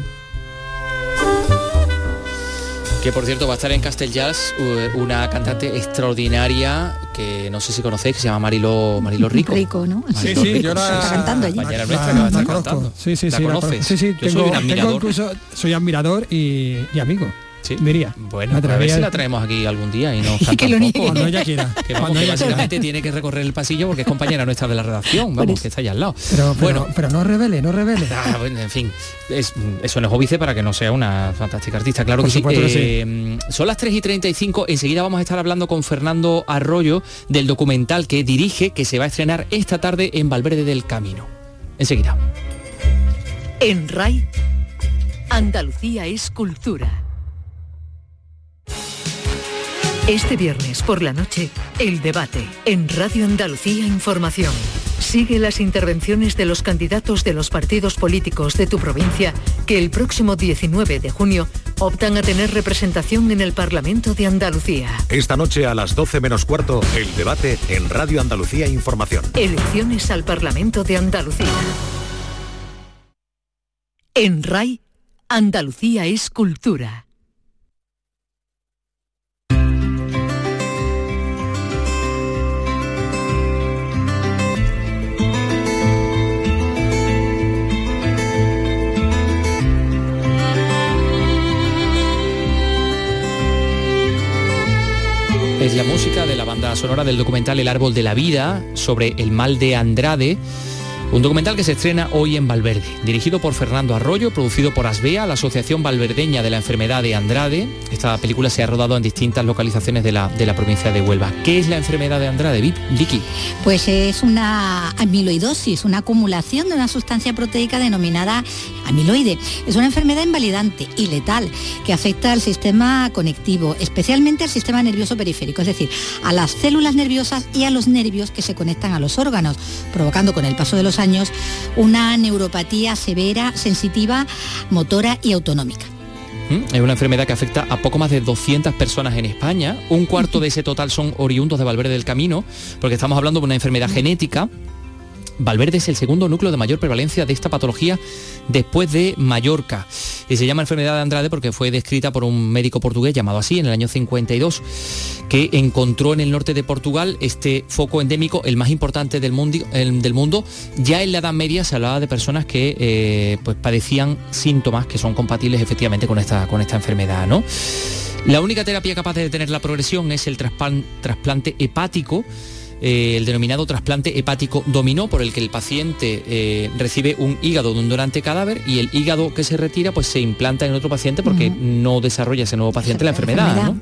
S2: Que por cierto va a estar en Castel Jazz eh, una cantante extraordinaria que no sé si conocéis, que se llama Marilo, Marilo Rico.
S7: Rico, ¿no?
S2: Marilo
S4: Sí, sí,
S2: Rico,
S4: yo la-
S7: Está cantando allí.
S4: La-
S2: nuestra que va a estar cantando.
S4: Sí, sí,
S2: ¿La
S4: sí, la
S2: conoces?
S4: Sí, sí,
S2: Yo
S4: tengo,
S2: soy un
S4: tengo
S2: admirador.
S4: incluso, soy admirador y, y amigo. Diría.
S2: Bueno, a ver si la traemos aquí algún día y nos canta
S4: que
S2: un poco.
S4: Cuando ella quiera.
S2: Que, vamos,
S4: Cuando
S2: que
S4: ella
S2: básicamente tiene que recorrer el pasillo porque es compañera nuestra de la redacción, vamos, que está allá al lado.
S4: Pero, pero,
S2: bueno,
S4: pero no revele, no revele.
S2: Ah, bueno, en fin, es- eso no es óbice para que no sea una fantástica artista, claro
S4: Por
S2: que sí.
S4: sí.
S2: Eh, Son las 3 y 35, enseguida vamos a estar hablando con Fernando Arroyo del documental que dirige, que se va a estrenar esta tarde en Valverde del Camino. Enseguida.
S1: En RAI, Andalucía es cultura. Este viernes por la noche, el debate en Radio Andalucía Información. Sigue las intervenciones de los candidatos de los partidos políticos de tu provincia que el próximo 19 de junio optan a tener representación en el Parlamento de Andalucía.
S8: Esta noche a las 12 menos cuarto, el debate en Radio Andalucía Información.
S1: Elecciones al Parlamento de Andalucía. En RAI, Andalucía es cultura.
S2: Es la música de la banda sonora del documental El Árbol de la Vida sobre el mal de Andrade. Un documental que se estrena hoy en Valverde, dirigido por Fernando Arroyo, producido por Asbea, la Asociación Valverdeña de la Enfermedad de Andrade. Esta película se ha rodado en distintas localizaciones de la, de la provincia de Huelva. ¿Qué es la enfermedad de Andrade, Vi- Vicky?
S7: Pues es una amiloidosis, una acumulación de una sustancia proteica denominada amiloide. Es una enfermedad invalidante y letal que afecta al sistema conectivo, especialmente al sistema nervioso periférico, es decir, a las células nerviosas y a los nervios que se conectan a los órganos, provocando con el paso de los años una neuropatía severa, sensitiva, motora y autonómica.
S2: ¿Mm? Es una enfermedad que afecta a poco más de 200 personas en España. Un cuarto de ese total son oriundos de Valverde del Camino, porque estamos hablando de una enfermedad genética. Valverde es el segundo núcleo de mayor prevalencia de esta patología después de Mallorca. Y se llama enfermedad de Andrade porque fue descrita por un médico portugués llamado así en el año 52, que encontró en el norte de Portugal este foco endémico, el más importante del mundo. Ya en la Edad Media se hablaba de personas que eh, pues padecían síntomas que son compatibles efectivamente con esta, con esta enfermedad. ¿no? La única terapia capaz de detener la progresión es el trasplan- trasplante hepático, eh, el denominado trasplante hepático dominó, por el que el paciente eh, recibe un hígado de un donante cadáver y el hígado que se retira pues se implanta en otro paciente porque no desarrolla ese nuevo paciente la enfermedad, ¿no?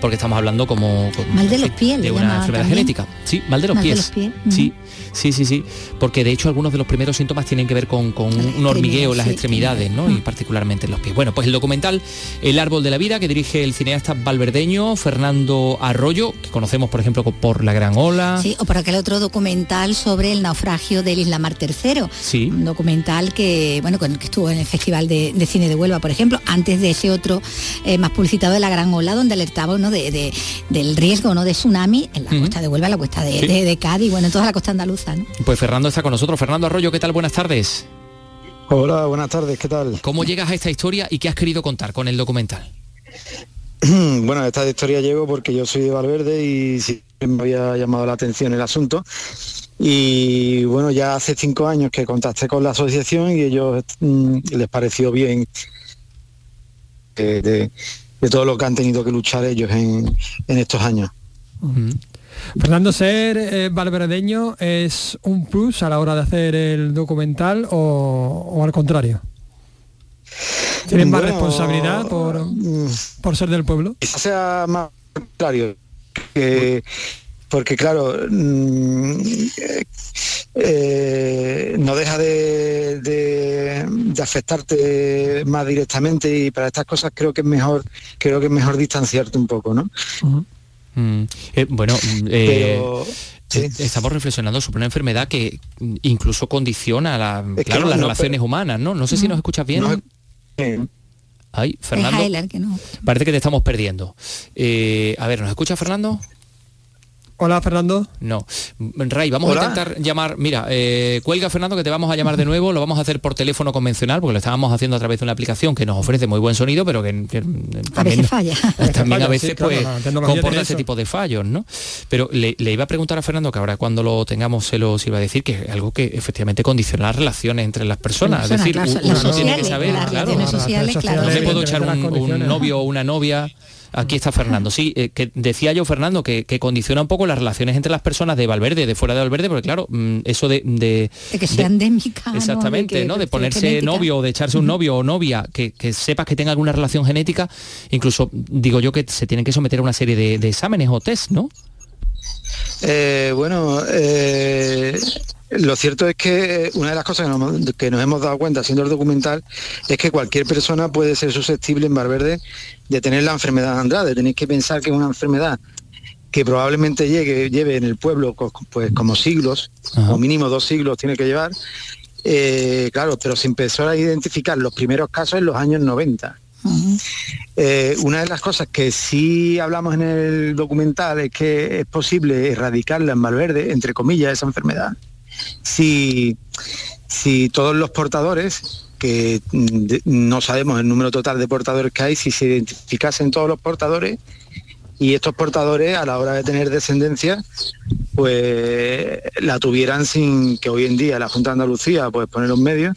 S2: Porque estamos hablando como, como-
S7: Mal de los pies,
S2: de una enfermedad
S7: también.
S2: genética. Sí, mal de los
S7: Mal de
S2: pies. Sí, sí, sí, sí. Porque de hecho algunos de los primeros síntomas tienen que ver con, con un hormigueo en las
S7: sí,
S2: extremidades, ¿no? Y particularmente en los pies. Bueno, pues el documental El árbol de la vida que dirige el cineasta valverdeño Fernando Arroyo, que conocemos por ejemplo por La Gran Ola.
S7: Sí, o por aquel otro documental sobre el naufragio del Isla Mar III.
S2: Sí.
S7: Un documental que, bueno, con el que estuvo en el Festival de, de Cine de Huelva, por ejemplo, antes de ese otro eh, más publicitado de la Gran Ola, donde alertaba ¿no? de, de- del riesgo ¿no? de tsunami en la costa de Huelva, en la costa de,
S2: Sí.
S7: de- de Cádiz, bueno, en toda la costa andaluza. ¿no?
S2: Pues Fernando está con nosotros. Fernando Arroyo, ¿qué tal? Buenas tardes.
S22: Hola, buenas tardes, ¿qué tal?
S2: ¿Cómo llegas a esta historia y qué has querido contar con el documental?
S22: Bueno, a esta historia llego porque yo soy de Valverde y me había llamado la atención el asunto. Y bueno, ya hace cinco años que contacté con la asociación y ellos mm, les pareció bien de, de todo lo que han tenido que luchar ellos en, en estos años.
S4: Fernando, ser eh, valverdeño es un plus a la hora de hacer el documental o, o al contrario. ¿Tienes más responsabilidad por, por ser del pueblo?
S22: Quizás sea más contrario, que porque claro, mm, eh, no deja de, de- de afectarte más directamente y para estas cosas creo que es mejor, creo que es mejor distanciarte un poco, ¿no?
S2: Mm, eh, bueno, eh,
S22: Pero,
S2: eh, estamos reflexionando sobre una enfermedad que incluso condiciona la-
S22: que
S2: claro,
S22: no-
S2: las
S22: no,
S2: relaciones humanas, ¿no? No sé si nos escuchas bien. Ay, Fernando.
S7: Es Heiler, que no.
S2: Parece que te estamos perdiendo. Eh, a ver, ¿nos escucha Fernando?
S4: Hola, Fernando.
S2: No. Ray, vamos
S4: Hola.
S2: a intentar llamar. Mira, eh, cuelga Fernando que te vamos a llamar de nuevo. Lo vamos a hacer por teléfono convencional porque lo estábamos haciendo a través de una aplicación que nos ofrece muy buen sonido, pero que, que,
S7: A
S2: también,
S7: veces falla.
S2: también a veces
S4: sí,
S2: pues comporta ese tipo de fallos, ¿no? Pero le, le iba a preguntar a Fernando que ahora cuando lo tengamos se lo iba a decir que es algo que efectivamente condiciona las relaciones entre las personas. Es decir, uno tiene que saber,
S7: las
S2: claro.
S7: relaciones sociales, claro.
S2: No me puedo echar un, novio o una novia. Aquí está Fernando. Sí, eh, que decía yo, Fernando, que, que condiciona un poco las relaciones entre las personas de Valverde, de fuera de Valverde, porque claro, mm, eso de... de-
S7: De que sea endémica. ¿no?
S2: Exactamente,
S7: que-
S2: ¿no? De ponerse
S7: genética.
S2: novio o de echarse un novio o novia, que, que sepas que tenga alguna relación genética, incluso digo yo que se tienen que someter a una serie de, de exámenes o test, ¿no?
S22: Eh, bueno, eh, lo cierto es que una de las cosas que nos, que nos hemos dado cuenta haciendo el documental es que cualquier persona puede ser susceptible en Valverde de tener la enfermedad de Andrade. Tenéis que pensar que es una enfermedad que probablemente llegue, lleve en el pueblo pues como siglos, o mínimo dos siglos tiene que llevar. Eh, claro, pero se empezó a identificar los primeros casos en los años 90. Eh, una de las cosas que sí hablamos en el documental es que es posible erradicarla en Valverde, entre comillas, esa enfermedad, si, si todos los portadores, que mm, no sabemos el número total de portadores que hay, si se identificasen todos los portadores y estos portadores a la hora de tener descendencia, pues la tuvieran sin que hoy en día la Junta de Andalucía pues pone los medios,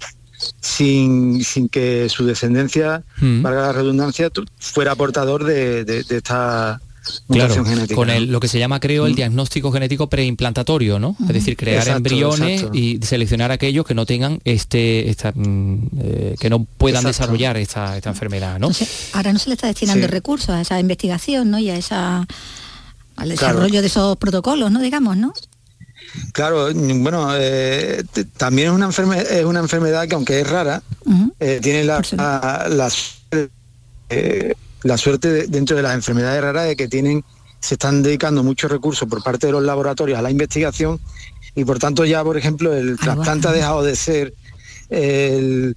S22: sin, sin que su descendencia,
S2: Mm.
S22: valga la redundancia, fuera portador de, de- de esta
S2: Claro,
S22: genética.
S2: con
S22: ¿no?
S2: el, lo que se llama, creo, el diagnóstico genético preimplantatorio, ¿no? Es decir, crear
S22: Exacto,
S2: embriones
S22: exacto.
S2: y seleccionar aquellos que no tengan este, esta, mm, eh, que no puedan
S22: Exacto.
S2: desarrollar esta, esta enfermedad, ¿no?
S7: Ahora no se le está destinando
S22: Sí.
S7: recursos a esa investigación, ¿no? Y a esa al
S22: Claro.
S7: desarrollo de esos protocolos, ¿no? Digamos, ¿no?
S22: Claro, mm, bueno, eh, también es una, es una enfermedad que aunque es rara, eh, tiene la, la, la suerte- eh, la suerte de- dentro de las enfermedades raras de que tienen, se están dedicando muchos recursos por parte de los laboratorios a la investigación y por tanto ya, por ejemplo, el trasplante ha dejado de ser el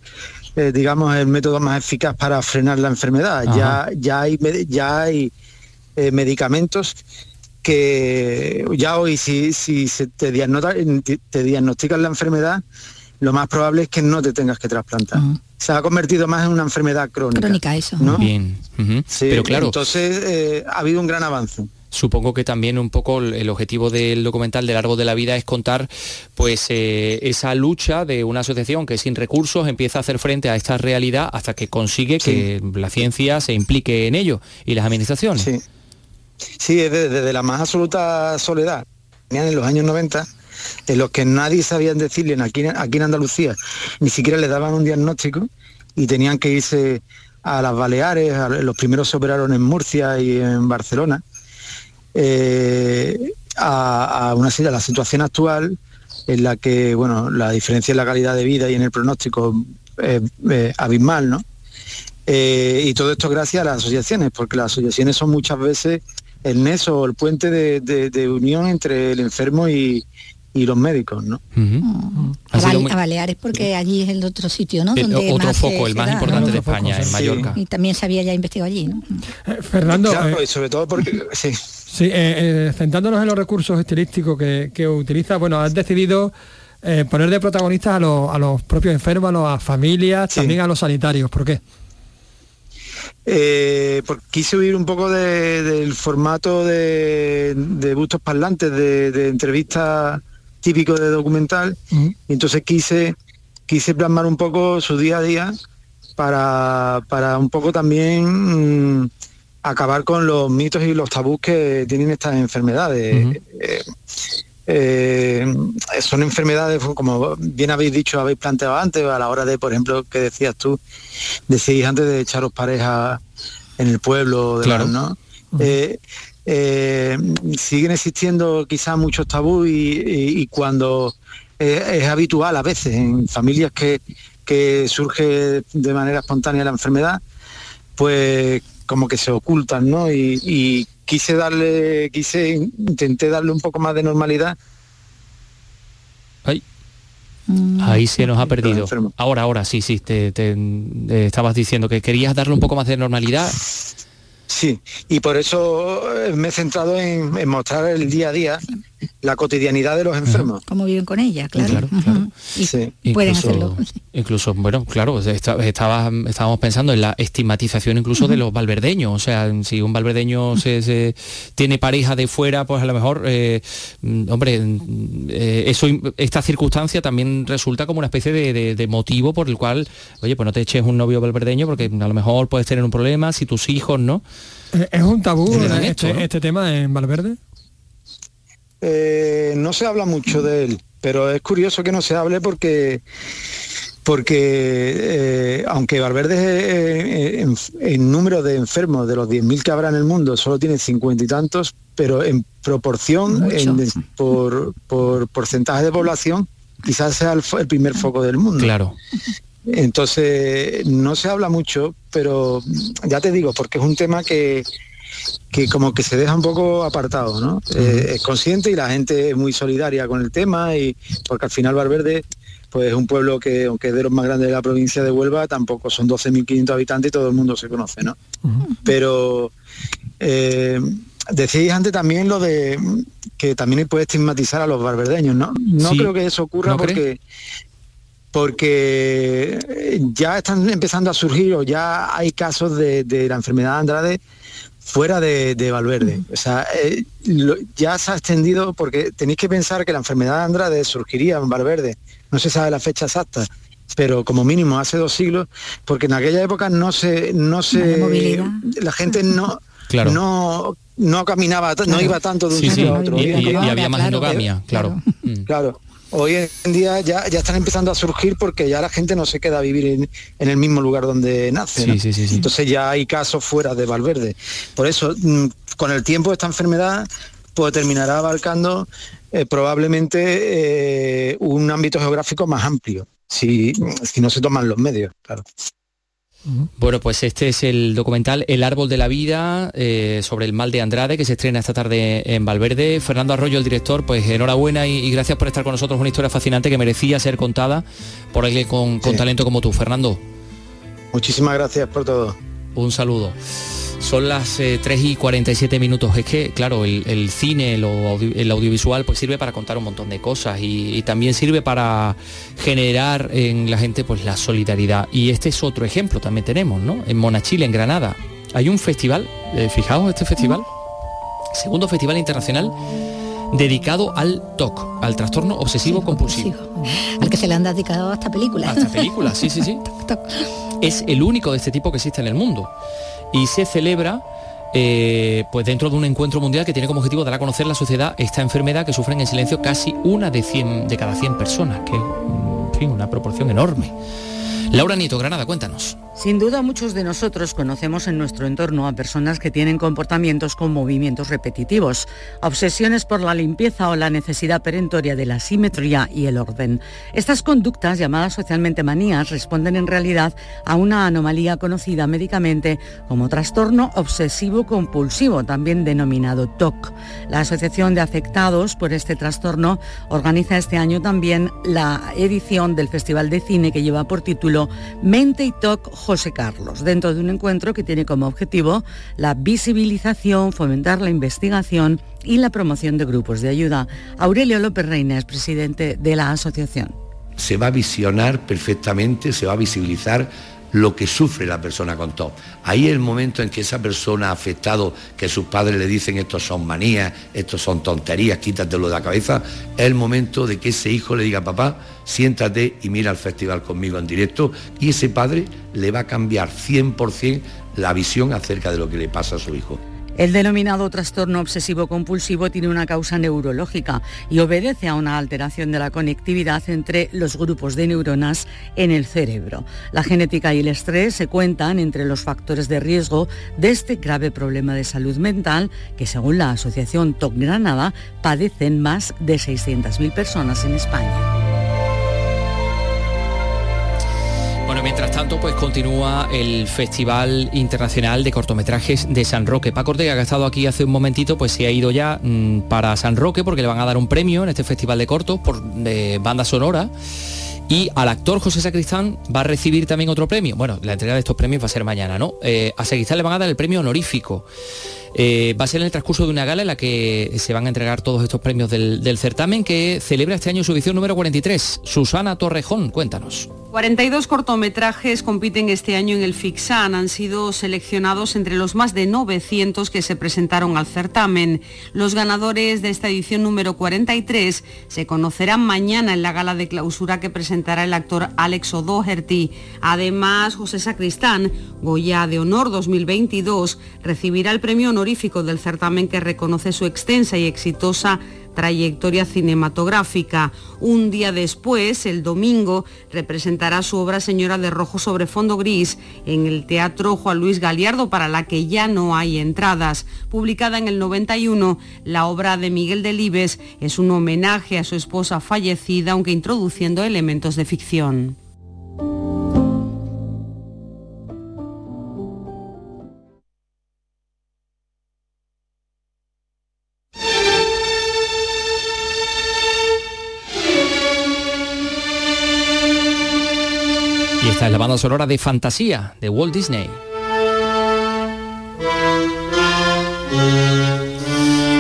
S22: eh, digamos el método más eficaz para frenar la enfermedad. Ya,
S23: Ajá.
S22: ya hay ya hay eh, medicamentos que ya hoy si, si se te, te diagnostican la enfermedad, lo más probable es que no te tengas que trasplantar. Se ha convertido más en una enfermedad crónica.
S7: Crónica eso.
S22: ¿no?
S2: Bien.
S22: Sí,
S2: Pero claro,
S22: entonces eh, ha habido un gran avance.
S2: Supongo que también un poco el objetivo del documental del árbol de la vida es contar pues eh, esa lucha de una asociación que sin recursos empieza a hacer frente a esta realidad hasta que consigue que la ciencia se implique en ello y las administraciones.
S22: Sí. Sí, es de- desde la más absoluta soledad, tenían en los años 90, en los que nadie sabía decirle aquí, aquí en Andalucía, ni siquiera le daban un diagnóstico y tenían que irse a las Baleares, los primeros se operaron en Murcia y en Barcelona, eh, a, una la situación actual en la que bueno la diferencia en la calidad de vida y en el pronóstico es abismal, ¿no? Eh, y todo esto gracias a las asociaciones, porque las asociaciones son muchas veces el neso o el puente de, de- de unión entre el enfermo y, y los médicos, ¿no?
S7: A,
S2: sido
S7: Bal-
S2: muy-
S7: a Baleares porque allí es el otro sitio, ¿no?
S2: El-
S7: Donde
S2: otro
S7: más
S2: foco,
S7: se-
S2: el más
S7: da,
S2: importante
S7: ¿no?
S2: de España, en
S22: sí.
S2: Mallorca.
S7: Y también se había ya investigado allí, ¿no?
S4: Fernando,
S22: Claro,
S4: eh,
S22: y sobre todo porque sí.
S4: Sí, eh, eh, centrándonos en los recursos estilísticos que, que utiliza, bueno, has decidido eh, poner de protagonistas a los, a los propios enfermos, a las familias, también a los sanitarios. ¿Por qué?
S22: Eh, porque quise huir un poco de- del formato de, de bustos parlantes, de, de entrevistas típico de documental, y entonces quise, quise plasmar un poco su día a día para, para un poco también mm, acabar con los mitos y los tabús que tienen estas enfermedades. Eh, eh, son enfermedades, como bien habéis dicho, habéis planteado antes, a la hora de, por ejemplo, que decías tú, decíais antes de echaros pareja en el pueblo, demás,
S2: Claro.
S22: ¿no? eh, eh, siguen existiendo quizás muchos tabús y, y- y cuando eh, es habitual a veces en familias que, que surge de manera espontánea la enfermedad, pues como que se ocultan, ¿no? Y, y quise darle, quise, intenté darle un poco más de normalidad.
S2: Ay. Ahí se nos ha perdido. Ahora, ahora, sí, sí, te, te- eh, estabas diciendo que querías darle un poco más de normalidad.
S22: Sí, y por eso eh, me he centrado en, en mostrar el día a día, la cotidianidad de los enfermos.
S7: Cómo viven con ella, claro. Ujú.
S22: Sí.
S7: Pueden
S2: Incluso-
S7: hacerlo.
S2: Incluso, bueno, claro, estaba- estábamos pensando en la estigmatización incluso de los valverdeños. O sea, si un valverdeño se, se- tiene pareja de fuera, pues a lo mejor, eh, mm, hombre, mm, eh, eso, esta circunstancia también resulta como una especie de, de- de motivo por el cual, oye, pues no te eches un novio valverdeño porque a lo mejor puedes tener un problema si tus hijos, ¿no?
S4: Eh, ¿Es un tabú este,
S2: esto, ¿no?
S4: este tema en Valverde?
S22: Eh, no se habla mucho de él, pero es curioso que no se hable porque porque eh, aunque Valverde eh, en, en número de enfermos de los 10.000 que habrá en el mundo solo tiene cincuenta y tantos, pero en proporción, en por, por porcentaje de población, quizás sea el, el primer foco del mundo.
S2: Claro.
S22: Entonces, no se habla mucho, pero ya te digo, porque es un tema que, que como que se deja un poco apartado, ¿no? Eh, es consciente y la gente es muy solidaria con el tema y porque al final Valverde pues es un pueblo que aunque es de los más grandes de la provincia de Huelva, tampoco son 12.500 habitantes y todo el mundo se conoce, ¿no? Pero eh, decíais antes también lo de que también puede estigmatizar a los barberdeños, ¿no? No
S2: Sí.
S22: creo que eso ocurra porque porque ya están empezando a surgir o ya hay casos de, de la enfermedad de Andrade fuera de, de Valverde. O sea, eh, lo- ya se ha extendido porque tenéis que pensar que la enfermedad de Andrade surgiría en Valverde. No se sabe la fecha exacta, pero como mínimo hace dos siglos, porque en aquella época no se, no se, la gente no,
S2: Claro.
S22: no, no caminaba, no iba tanto de un
S2: Sí,
S22: sitio
S2: sí,
S22: a otro.
S2: y- había más endogamia, claro.
S22: Claro. Hoy en día ya, ya están empezando a surgir porque ya la gente no se queda a vivir en, en el mismo lugar donde nace.
S2: Sí,
S22: ¿no?
S2: sí, sí, sí.
S22: Entonces ya hay casos fuera de Valverde. Por eso, mm, con el tiempo esta enfermedad pues terminará abarcando eh, probablemente eh, un ámbito geográfico más amplio, si, si no se toman los medios, claro.
S2: Bueno, pues este es el documental El árbol de la vida eh, sobre el mal de Andrade que se estrena esta tarde en Valverde. Fernando Arroyo, el director, pues enhorabuena y, y gracias por estar con nosotros. Una historia fascinante que merecía ser contada por alguien con, con talento como tú, Fernando.
S22: Muchísimas gracias por todo.
S2: Un saludo. Son las eh, 3 y 47 minutos. Es que, claro, el, el cine, el audiovisual, pues sirve para contar un montón de cosas y, y también sirve para generar en la gente pues la solidaridad. Y este es otro ejemplo, también tenemos, ¿no? En Monachile, en Granada, hay un festival, eh, fijaos este festival, segundo festival internacional dedicado al TOC, al trastorno obsesivo compulsivo.
S7: Al que se le han dedicado hasta películas.
S2: Hasta películas, sí, sí, sí. Es el único de este tipo que existe en el mundo. Y se celebra eh, pues dentro de un encuentro mundial que tiene como objetivo dar a conocer la sociedad esta enfermedad que sufren en silencio casi una de, 100, de cada 100 personas, que es una proporción enorme. Laura Nieto, Granada, cuéntanos.
S23: Sin duda muchos de nosotros conocemos en nuestro entorno a personas que tienen comportamientos con movimientos repetitivos, obsesiones por la limpieza o la necesidad perentoria de la simetría y el orden. Estas conductas, llamadas socialmente manías, responden en realidad a una anomalía conocida médicamente como trastorno obsesivo compulsivo, también denominado TOC. La Asociación de Afectados por este trastorno organiza este año también la edición del Festival de Cine que lleva por título Mente y TOC José Carlos, dentro de un encuentro que tiene como objetivo la visibilización, fomentar la investigación y la promoción de grupos de ayuda. Aurelio López Reina es presidente de la asociación.
S24: se va a visionar perfectamente, se va a visibilizar lo que sufre la persona con TOC. Ahí es el momento en que esa persona afectado, que sus padres le dicen estos son manías, estos son tonterías, quítatelo de la cabeza, es el momento de que ese hijo le diga, papá, siéntate y mira el festival conmigo en directo y ese padre le va a cambiar 100% la visión acerca de lo que le pasa a su hijo.
S23: El denominado trastorno obsesivo compulsivo tiene una causa neurológica y obedece a una alteración de la conectividad entre los grupos de neuronas en el cerebro. La genética y el estrés se cuentan entre los factores de riesgo de este grave problema de salud mental que según la Asociación TOC Granada padecen más de 600.000 personas en España.
S2: Tanto, pues continúa el Festival Internacional de Cortometrajes de San Roque. Paco Ortega, que ha estado aquí hace un momentito, pues se ha ido ya mm, para San Roque porque le van a dar un premio en este Festival de Cortos por de banda sonora. Y al actor José Sacristán va a recibir también otro premio. Bueno, la entrega de estos premios va a ser mañana, ¿no? Eh, a Sacristán le van a dar el premio honorífico. Eh, va a ser en el transcurso de una gala en la que se van a entregar todos estos premios del, certamen que celebra este año su edición número 43. Susana Torrejón, cuéntanos.
S20: 42 cortometrajes compiten este año en el Fixan. Han sido seleccionados entre los más de 900 que se presentaron al certamen. Los ganadores de esta edición número 43 se conocerán mañana en la gala de clausura que presentará el actor Alex O'Doherty. Además, José Sacristán, Goya de Honor 2022, recibirá el premio honorífico del certamen que reconoce su extensa y exitosa trayectoria cinematográfica. Un día después, el domingo, representará su obra Señora de Rojo sobre fondo gris en el Teatro Juan Luis Galiardo, para la que ya no hay entradas. Publicada en el 91, la obra de Miguel Delibes es un homenaje a su esposa fallecida, aunque introduciendo elementos de ficción.
S2: Banda sonora de Fantasía de Walt Disney.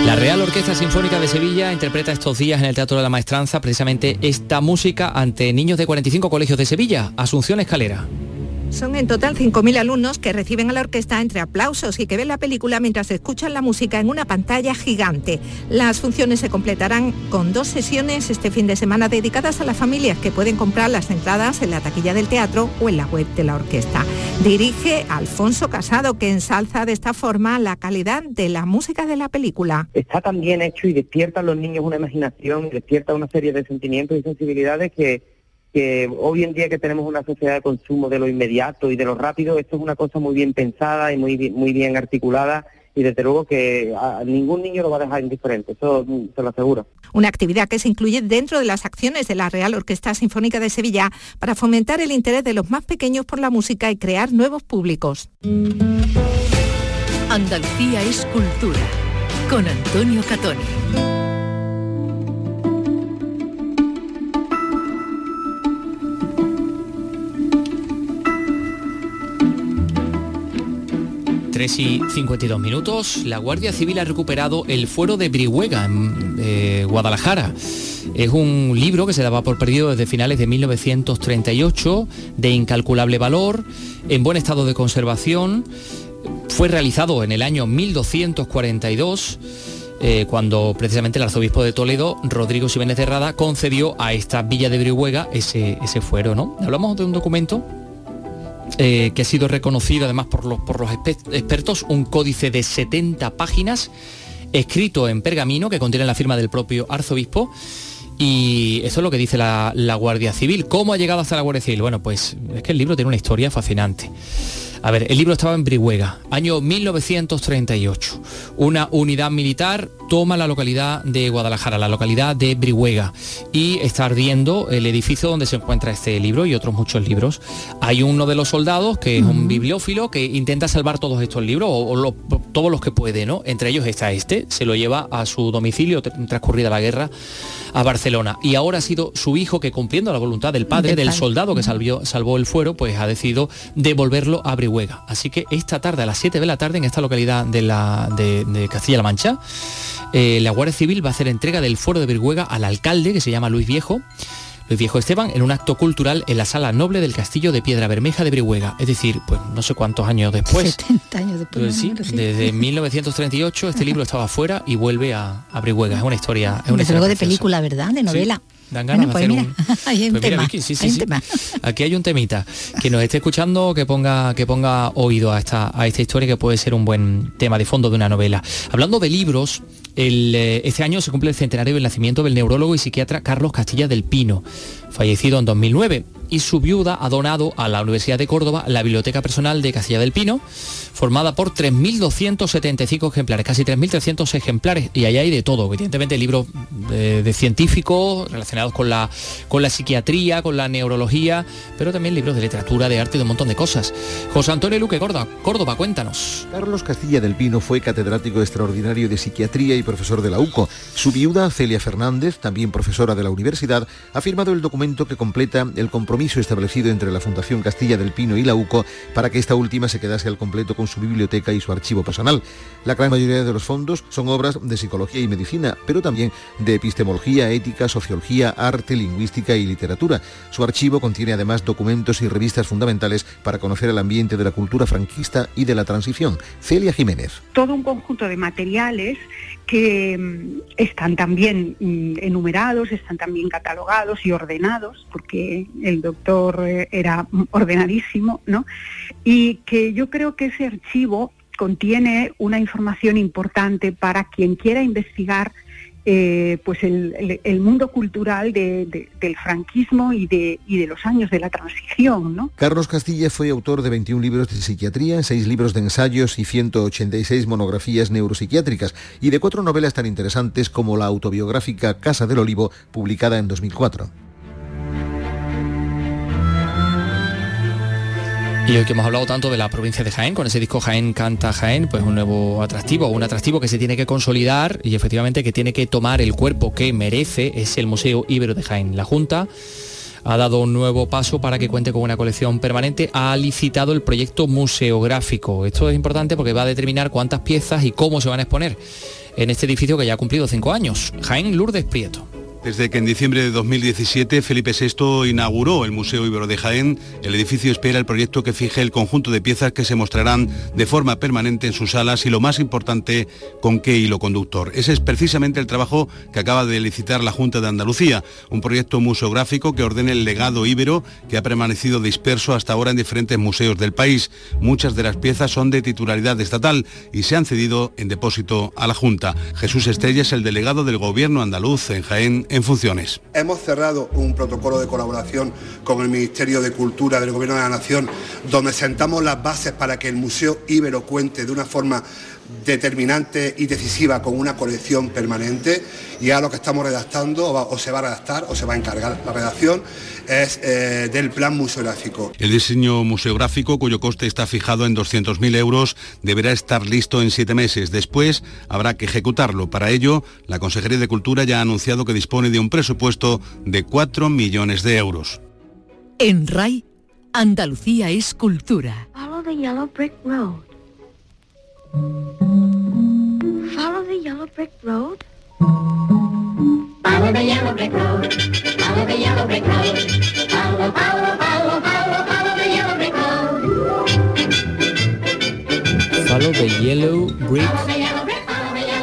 S2: La Real Orquesta Sinfónica de Sevilla interpreta estos días en el Teatro de la Maestranza precisamente esta música ante niños de 45 colegios de Sevilla. Asunción Escalera.
S25: Son en total 5.000 alumnos que reciben a la orquesta entre aplausos y que ven la película mientras escuchan la música en una pantalla gigante. Las funciones se completarán con dos sesiones este fin de semana dedicadas a las familias que pueden comprar las entradas en la taquilla del teatro o en la web de la orquesta. Dirige Alfonso Casado, que ensalza de esta forma la calidad de la música de la película.
S26: Está tan bien hecho y despierta a los niños una imaginación, despierta una serie de sentimientos y sensibilidades que que hoy en día que tenemos una sociedad de consumo de lo inmediato y de lo rápido, esto es una cosa muy bien pensada y muy bien, muy bien articulada y desde luego que a ningún niño lo va a dejar indiferente, eso mm, se lo aseguro.
S25: Una actividad que se incluye dentro de las acciones de la Real Orquesta Sinfónica de Sevilla para fomentar el interés de los más pequeños por la música y crear nuevos públicos.
S1: Andalucía es cultura con Antonio Catoni.
S2: 3 y 52 minutos, la Guardia Civil ha recuperado el fuero de Brihuega, en eh, Guadalajara. Es un libro que se daba por perdido desde finales de 1938, de incalculable valor, en buen estado de conservación. Fue realizado en el año 1242. Eh, cuando precisamente el arzobispo de Toledo, Rodrigo Ximénez de Rada, concedió a esta villa de Brihuega ese, ese fuero. ¿no? Hablamos de un documento eh, que ha sido reconocido además por los, por los expertos, un códice de 70 páginas, escrito en pergamino, que contiene la firma del propio arzobispo. Y eso es lo que dice la, la Guardia Civil. ¿Cómo ha llegado hasta la Guardia Civil? Bueno, pues es que el libro tiene una historia fascinante. A ver, el libro estaba en Brihuega, año 1938. Una unidad militar toma la localidad de Guadalajara, la localidad de Brihuega, y está ardiendo el edificio donde se encuentra este libro y otros muchos libros. Hay uno de los soldados que es un bibliófilo que intenta salvar todos estos libros, o, todos los que puede, ¿no? Entre ellos está este, se lo lleva a su domicilio transcurrida la guerra a Barcelona. Y ahora ha sido su hijo que cumpliendo la voluntad del padre, del, soldado que salvó el fuero, pues ha decidido devolverlo a Brihuega. Así que esta tarde, a las 7 de la tarde, en esta localidad de, la, de, Castilla-La Mancha, eh, la Guardia Civil va a hacer entrega del fuero de Brihuega al alcalde, que se llama Luis Viejo, Luis Viejo Esteban en un acto cultural en la sala noble del Castillo de Piedra Bermeja de Brihuega. Es decir, pues no sé cuántos años después.
S7: 70 años después.
S2: Sí, desde 1938 este libro estaba fuera y vuelve a, a Brihuega. Es una historia. Es una
S7: luego de película, ¿verdad? De novela.
S2: Dan ganas
S7: Bueno,
S2: de
S7: pues
S2: hacer
S7: mira,
S2: un-
S7: hay un
S2: Pues mira,
S7: tema.
S2: Sí, sí. Aquí hay un temita. Que nos esté escuchando, que ponga, que ponga oído a esta, a esta historia que puede ser un buen tema de fondo de una novela. Hablando de libros, eh, este año se cumple el centenario del nacimiento del neurólogo y psiquiatra Carlos Castilla del Pino, fallecido en 2009. Y su viuda ha donado a la Universidad de Córdoba la biblioteca personal de Castilla del Pino, formada por 3.275 ejemplares, casi 3.300 ejemplares. Y ahí hay de todo, evidentemente libros de, de científicos relacionados con la, con la psiquiatría, con la neurología, pero también libros de literatura, de arte, de un montón de cosas. José Antonio Luque Córdoba, Córdoba cuéntanos.
S18: Carlos Castilla del Pino fue catedrático extraordinario de psiquiatría y profesor de la UCO. Su viuda, Celia Fernández, también profesora de la universidad, ha firmado el documento que completa el compromiso establecido entre la Fundación Castilla del Pino y la UCO para que esta última se quedase al completo con su biblioteca y su archivo personal. La gran mayoría de los fondos son obras de psicología y medicina, pero también de epistemología, ética, sociología, arte, lingüística y literatura. Su archivo contiene además documentos y revistas fundamentales para conocer el ambiente de la cultura franquista y de la transición. Celia Jiménez.
S27: todo un conjunto de materiales que mm, están también mm, enumerados, están también catalogados y ordenados, porque el doctor eh, era ordenadísimo, ¿no? Y que yo creo que ese archivo contiene una información importante para quien quiera investigar eh, pues el, mundo cultural de- de- del franquismo y de, y de los años de la transición, ¿no?
S18: Carlos Castilla fue autor de 21 libros de psiquiatría, 6 libros de ensayos y 186 monografías neuropsiquiátricas y de cuatro novelas tan interesantes como la autobiográfica Casa del Olivo, publicada en 2004.
S2: Y hoy que hemos hablado tanto de la provincia de Jaén, con ese disco Jaén canta Jaén, pues un nuevo atractivo, un atractivo que se tiene que consolidar y efectivamente que tiene que tomar el cuerpo que merece es el Museo Ibero de Jaén. La Junta ha dado un nuevo paso para que cuente con una colección permanente, ha licitado el proyecto museográfico. Esto es importante porque va a determinar cuántas piezas y cómo se van a exponer en este edificio que ya ha cumplido cinco años. Jaén Lourdes Prieto.
S28: Desde que en diciembre de 2017 Felipe VI inauguró el Museo Ibero de Jaén, el edificio espera el proyecto que fije el conjunto de piezas que se mostrarán de forma permanente en sus salas y lo más importante, con qué hilo conductor. Ese es precisamente el trabajo que acaba de licitar la Junta de Andalucía, un proyecto museográfico que ordene el legado íbero que ha permanecido disperso hasta ahora en diferentes museos del país. Muchas de las piezas son de titularidad estatal y se han cedido en depósito a la Junta. Jesús Estrella es el delegado del Gobierno andaluz en Jaén en funciones.
S29: Hemos cerrado un protocolo de colaboración con el Ministerio de Cultura del Gobierno de la Nación, donde sentamos las bases para que el Museo Ibero cuente de una forma determinante y decisiva con una colección permanente. Y ahora lo que estamos redactando, o, va- o se va a redactar, o se va a encargar la redacción, es eh, del plan museográfico.
S28: El diseño museográfico, cuyo coste está fijado en 200.000 euros, deberá estar listo en siete meses. Después habrá que ejecutarlo. Para ello, la Consejería de Cultura ya ha anunciado que dispone de un presupuesto de 4 millones de euros.
S1: En RAI, Andalucía es cultura.
S30: Follow the yellow brick road. Follow the yellow brick road.
S17: Follow the yellow brick road. Follow the yellow brick road. Follow, follow, follow, follow, follow the yellow brick road.
S2: Follow the Yellow Brick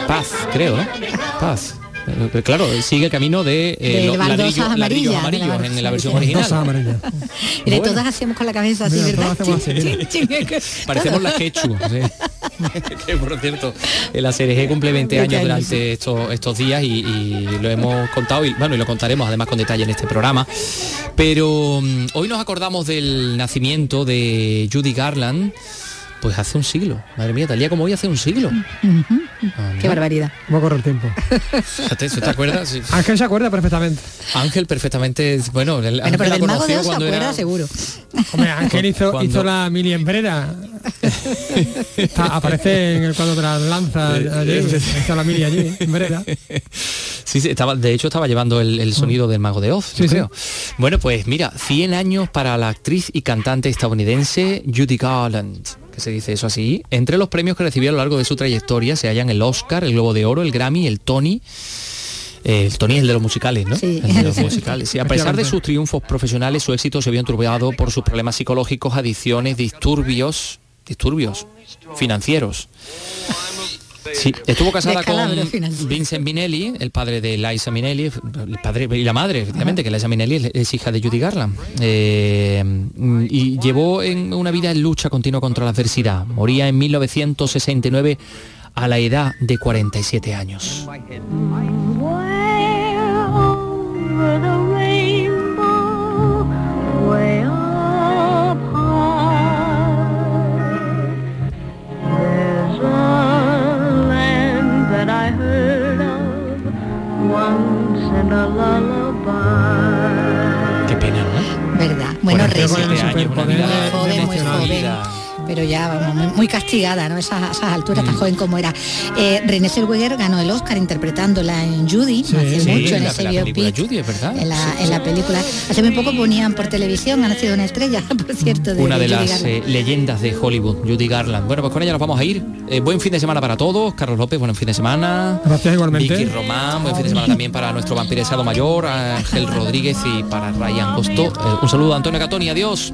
S2: Path, creo. Eh, pero Claro, sigue el camino de, eh,
S7: De
S2: los ladrillos, ladrillos amarillos
S7: de la
S2: en la versión original.
S7: Y de
S2: Bueno.
S7: todas hacemos con la cabeza así,
S2: Mira,
S7: ¿verdad? Chin, chin, chin.
S2: Parecemos las quechu. sí. que por cierto, la CRG cumple 20 años durante estos, estos días y, y lo hemos contado y bueno, y lo contaremos además con detalle en este programa. Pero mm, hoy nos acordamos del nacimiento de Judy Garland. Pues hace un siglo, madre mía, tal día como hoy hace un siglo.
S7: Ujú. Qué barbaridad.
S4: ¿Cómo corre el tiempo?
S2: Fíjate, ¿se te acuerdas? Sí.
S4: Ángel se acuerda perfectamente.
S2: Ángel perfectamente, bueno, el,
S7: Bueno,
S2: Ángel
S7: pero
S2: la
S7: del mago
S2: conoció
S7: de Oz se
S2: cuando
S7: acuerda
S2: era-
S7: seguro.
S4: Hombre, Ángel hizo,
S2: Cuando-
S4: hizo la mili. Está- aparece en el cuadro de las lanzas allí. La mili allí, en Breda.
S2: Sí, sí, estaba, de hecho estaba llevando el, el sonido del mago de Oz, yo
S4: Sí, sí.
S2: creo. Bueno, pues mira, 100 años para la actriz y cantante estadounidense Judy Garland, que se dice eso así. Entre los premios que recibió a lo largo de su trayectoria se hallan el Oscar, el Globo de Oro, el Grammy, el Tony. El Tony es el de los musicales, ¿no?
S7: Sí.
S2: El de los musicales. Sí, a pesar de sus triunfos profesionales, su éxito se vio enturbiado por sus problemas psicológicos, adicciones, disturbios, disturbios financieros. Sí, estuvo casada con. Vincent Minelli, el padre de Liza Minnelli, el padre y la madre, efectivamente, que Liza Minnelli es, es hija de Judy Garland. Eh, y llevó en una vida en lucha continua contra la adversidad. Moría en 1969 a la edad de 47 años.
S7: Bueno, René,
S2: con el
S7: muy joven, muy joven. Pero ya, vamos, muy, castigada, ¿no? Esas, alturas, tan joven como era. Eh, René Zellweger ganó el Oscar interpretándola en Judy, no hace
S2: Sí,
S7: mucho, en
S2: la-
S7: ese
S2: la
S7: biopic.
S2: Judy, es verdad.
S7: En la, en la película. Hace muy poco ponían por televisión, ha nacido una estrella, por cierto, de,
S2: Una de las eh, leyendas de Hollywood, Judy Garland. Bueno, pues con ella nos vamos a ir. Eh, buen fin de semana para todos. Carlos López, buen fin de semana.
S4: Gracias igualmente.
S2: Vicky Román, buen fin de semana también para nuestro vampiresado mayor, Ángel Rodríguez y para Ryan Costo. Eh, un saludo a Antonio Catoni, adiós.